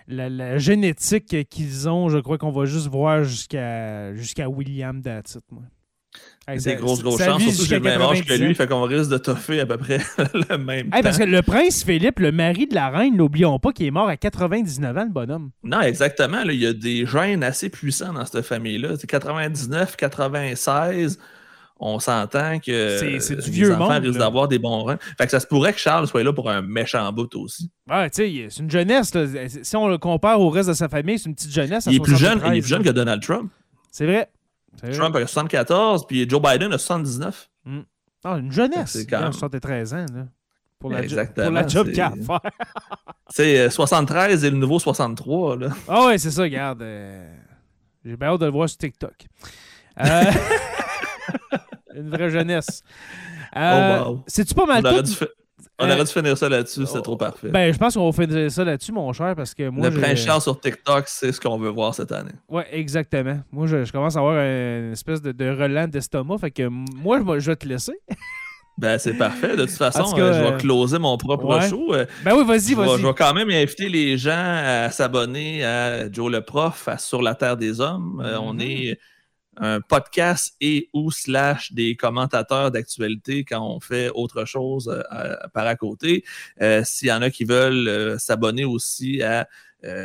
la, génétique qu'ils ont, je crois qu'on va juste voir jusqu'à jusqu'à William Datit,
C'est des grosses, grosses chances. Surtout que j'ai le même âge que lui, fait qu'on risque de toffer à peu près le même temps.
Parce que le prince Philippe, le mari de la reine, n'oublions pas qu'il est mort à 99 ans, le bonhomme.
Non, exactement. il y a des gènes assez puissants dans cette famille-là. C'est 99, 96 on s'entend que
c'est, du vieux les enfants
risquent d'avoir des bons reins. Fait que ça se pourrait que Charles soit là pour un méchant bout aussi.
Ouais, tu sais, c'est une jeunesse. Si on le compare au reste de sa famille, c'est une petite jeunesse.
Il est, plus jeune, il est plus jeune que Donald Trump.
C'est vrai.
Trump a 74, puis Joe Biden a 79.
Mm. Ah, une jeunesse. C'est quand même... 73 ans, là. Pour la, Exactement, pour la job qu'il a à faire.
c'est 73 et le nouveau 63, là.
Ah ouais, c'est ça, regarde. Euh, j'ai bien hâte de le voir sur TikTok. Euh... une vraie jeunesse. Euh... Oh, wow. C'est-tu pas mal tout?
On aurait dû finir ça là-dessus, c'est trop parfait.
Ben, je pense qu'on va finir ça là-dessus, mon cher, parce que moi.
Le prince Charles sur TikTok, c'est ce qu'on veut voir cette année.
Ouais, exactement. Moi, je, commence à avoir une espèce de, de relent d'estomac, fait que moi, je, vais te laisser.
Ben, c'est parfait. De toute façon, euh, je vais closer mon propre show. Euh,
ben oui, vas-y, vas-y.
Je vais quand même inviter les gens à s'abonner à Joe le Prof, à Sur la Terre des Hommes. Euh, on est un podcast et ou slash des commentateurs d'actualité quand on fait autre chose par à côté. S'il y en a qui veulent s'abonner aussi à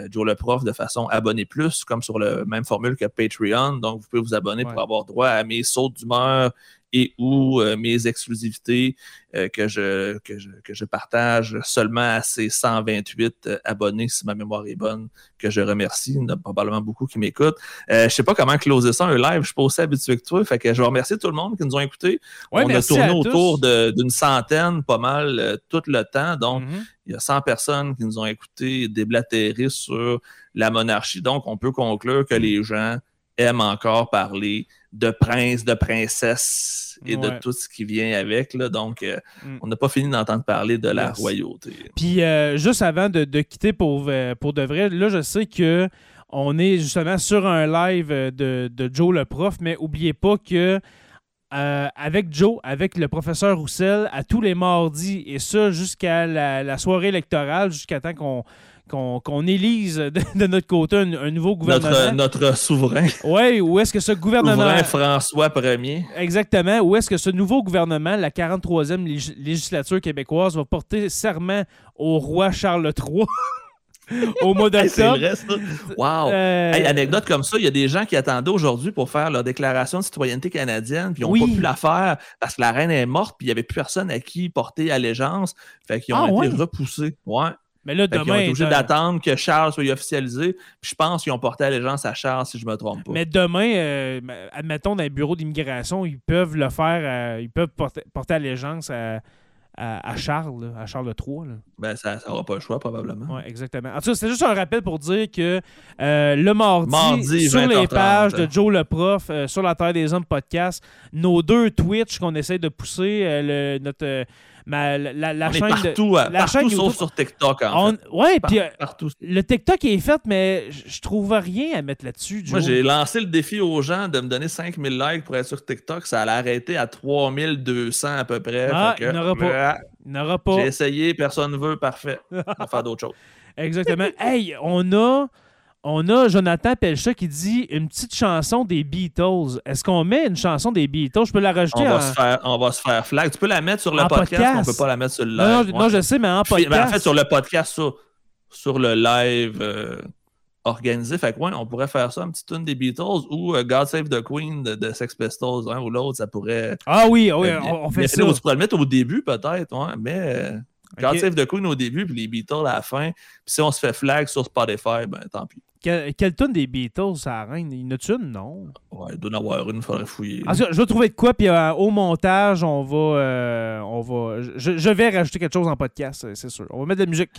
Joe le Prof de façon abonné plus, comme sur le même formule que Patreon. Donc, vous pouvez vous abonner pour avoir droit à mes sauts d'humeur, et ou euh, mes exclusivités euh, que, je, que, je, que, je, partage seulement à ces 128 euh, abonnés, si ma mémoire est bonne, que je remercie. Il y en a probablement beaucoup qui m'écoutent. je ne sais pas comment closer ça, un live. Je ne suis pas aussi habitué que toi. Fait que je remercie tout le monde qui nous ont écoutés. On a tourné autour d'une centaine, pas mal, tout le temps. Donc, mm-hmm. il y a 100 personnes qui nous ont écoutés déblatérer sur la monarchie. Donc, on peut conclure que les gens aiment encore parler de prince, de princesse et de tout ce qui vient avec. Là. Donc, euh, mm. on n'a pas fini d'entendre parler de la royauté.
Puis, euh, juste avant de, quitter pour, euh, pour de vrai, là, je sais que on est justement sur un live de, Joe le prof, mais n'oubliez pas que avec Joe, avec le professeur Roussel, à tous les mardis, et ça jusqu'à la soirée électorale, jusqu'à temps qu'on qu'on élise de, notre côté un, nouveau gouvernement.
Notre, souverain.
Oui, où est-ce que ce gouvernement.
Souverain François Ier.
Exactement. Où est-ce que ce nouveau gouvernement, la 43e législature québécoise, va porter serment au roi Charles III? au mois d'octobre?
ça. Wow. Euh, anecdote comme ça, il y a des gens qui attendaient aujourd'hui pour faire leur déclaration de citoyenneté canadienne, puis ils n'ont pas pu la faire parce que la reine est morte, puis il n'y avait plus personne à qui porter allégeance. Fait qu'ils ont ah, été repoussés. Ouais.
Mais là, demain. Ils
ont obligé d'attendre que Charles soit officialisé. Puis je pense qu'ils ont porté allégeance à Charles, si je ne me trompe pas.
Mais demain, euh, admettons, dans les bureaux d'immigration, ils peuvent le faire, euh, ils peuvent porter, allégeance à, à, Charles, à Charles III.
Ben, ça n'aura pas le choix, probablement.
Oui, exactement. En tout cas, c'est juste un rappel pour dire que euh, le mardi, sur les pages de Joe le prof, sur la Terre des Hommes podcast, nos deux Twitch qu'on essaie de pousser, le, notre la, la, chaîne
partout,
de,
la chaîne sauf sur TikTok. En fait.
Ouais, puis euh, le TikTok est fait, mais je trouve rien à mettre là-dessus.
Moi, j'ai lancé le défi aux gens de me donner 5000 likes pour être sur TikTok. Ça allait arrêter à 3200 à peu près.
Ah, il n'aura pas. n'aura pas.
J'ai essayé, personne ne veut, parfait. On va faire d'autres choses.
Exactement. hey, on a on a Jonathan Pelcha qui dit une petite chanson des Beatles. Est-ce qu'on met une chanson des Beatles? Je peux la rajouter
on, va, se faire, on va se faire flag. Tu peux la mettre sur le podcast, on ne peut pas la mettre sur le live.
Non, je sais, mais en podcast.
Ben, en fait, sur le podcast, sur, sur le live euh, organisé. Fait que, ouais, on pourrait faire ça, une petite tune des Beatles ou euh, God Save the Queen de, Sex Pistols, un ou l'autre, ça pourrait.
Ah oui, oui, on, fait ça.
Tu pourrais le mettre au début, peut-être, ouais, mais. God Save the Queen au début, puis les Beatles à la fin. Puis si on se fait flag sur Spotify, ben tant pis.
Quelle, quelle tonne des Beatles, ça reine? Il y en une, non?
Ouais, il doit en avoir une, il faudrait fouiller.
je vais trouver de quoi, puis euh, au montage, on va. Euh, on va je, vais rajouter quelque chose en podcast, c'est sûr. On va mettre de la musique.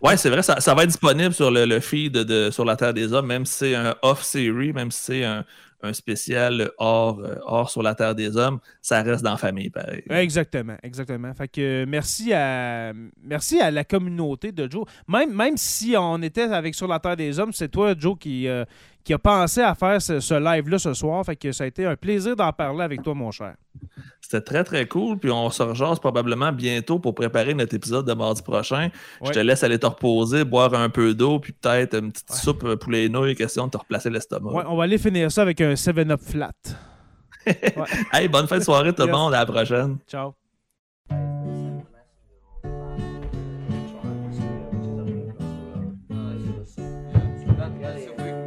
Ouais, c'est vrai, ça, ça, va être disponible sur le, feed de, sur la Terre des Hommes, même si c'est un off-series, même si c'est un, un spécial hors, euh, hors sur la Terre des Hommes, ça reste dans la famille, pareil.
Exactement, exactement. Fait que merci à, merci à la communauté de Joe. Même, même si on était avec Sur la Terre des Hommes, c'est toi, Joe, qui, euh, qui a pensé à faire ce, live-là ce soir. Fait que ça a été un plaisir d'en parler avec toi, mon cher.
C'était très, très cool. Puis on se rejase probablement bientôt pour préparer notre épisode de mardi prochain. Je te laisse aller te reposer, boire un peu d'eau, puis peut-être une petite soupe poulet et nouilles, question de te replacer l'estomac.
Ouais, on va aller finir ça avec un 7-up flat.
hey, bonne fin de soirée tout le monde. À la prochaine.
Ciao.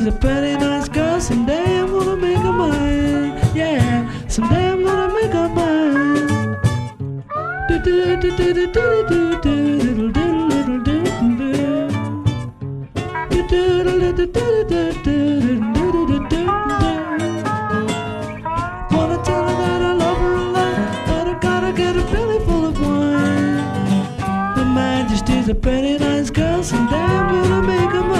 Majesty's a pretty nice girl, someday I'm gonna make her mine. Yeah, someday I'm gonna make her mine. Do do do do do do do do do do do do do a lot, but I a of a pretty nice girl, someday I'm gonna make her mine.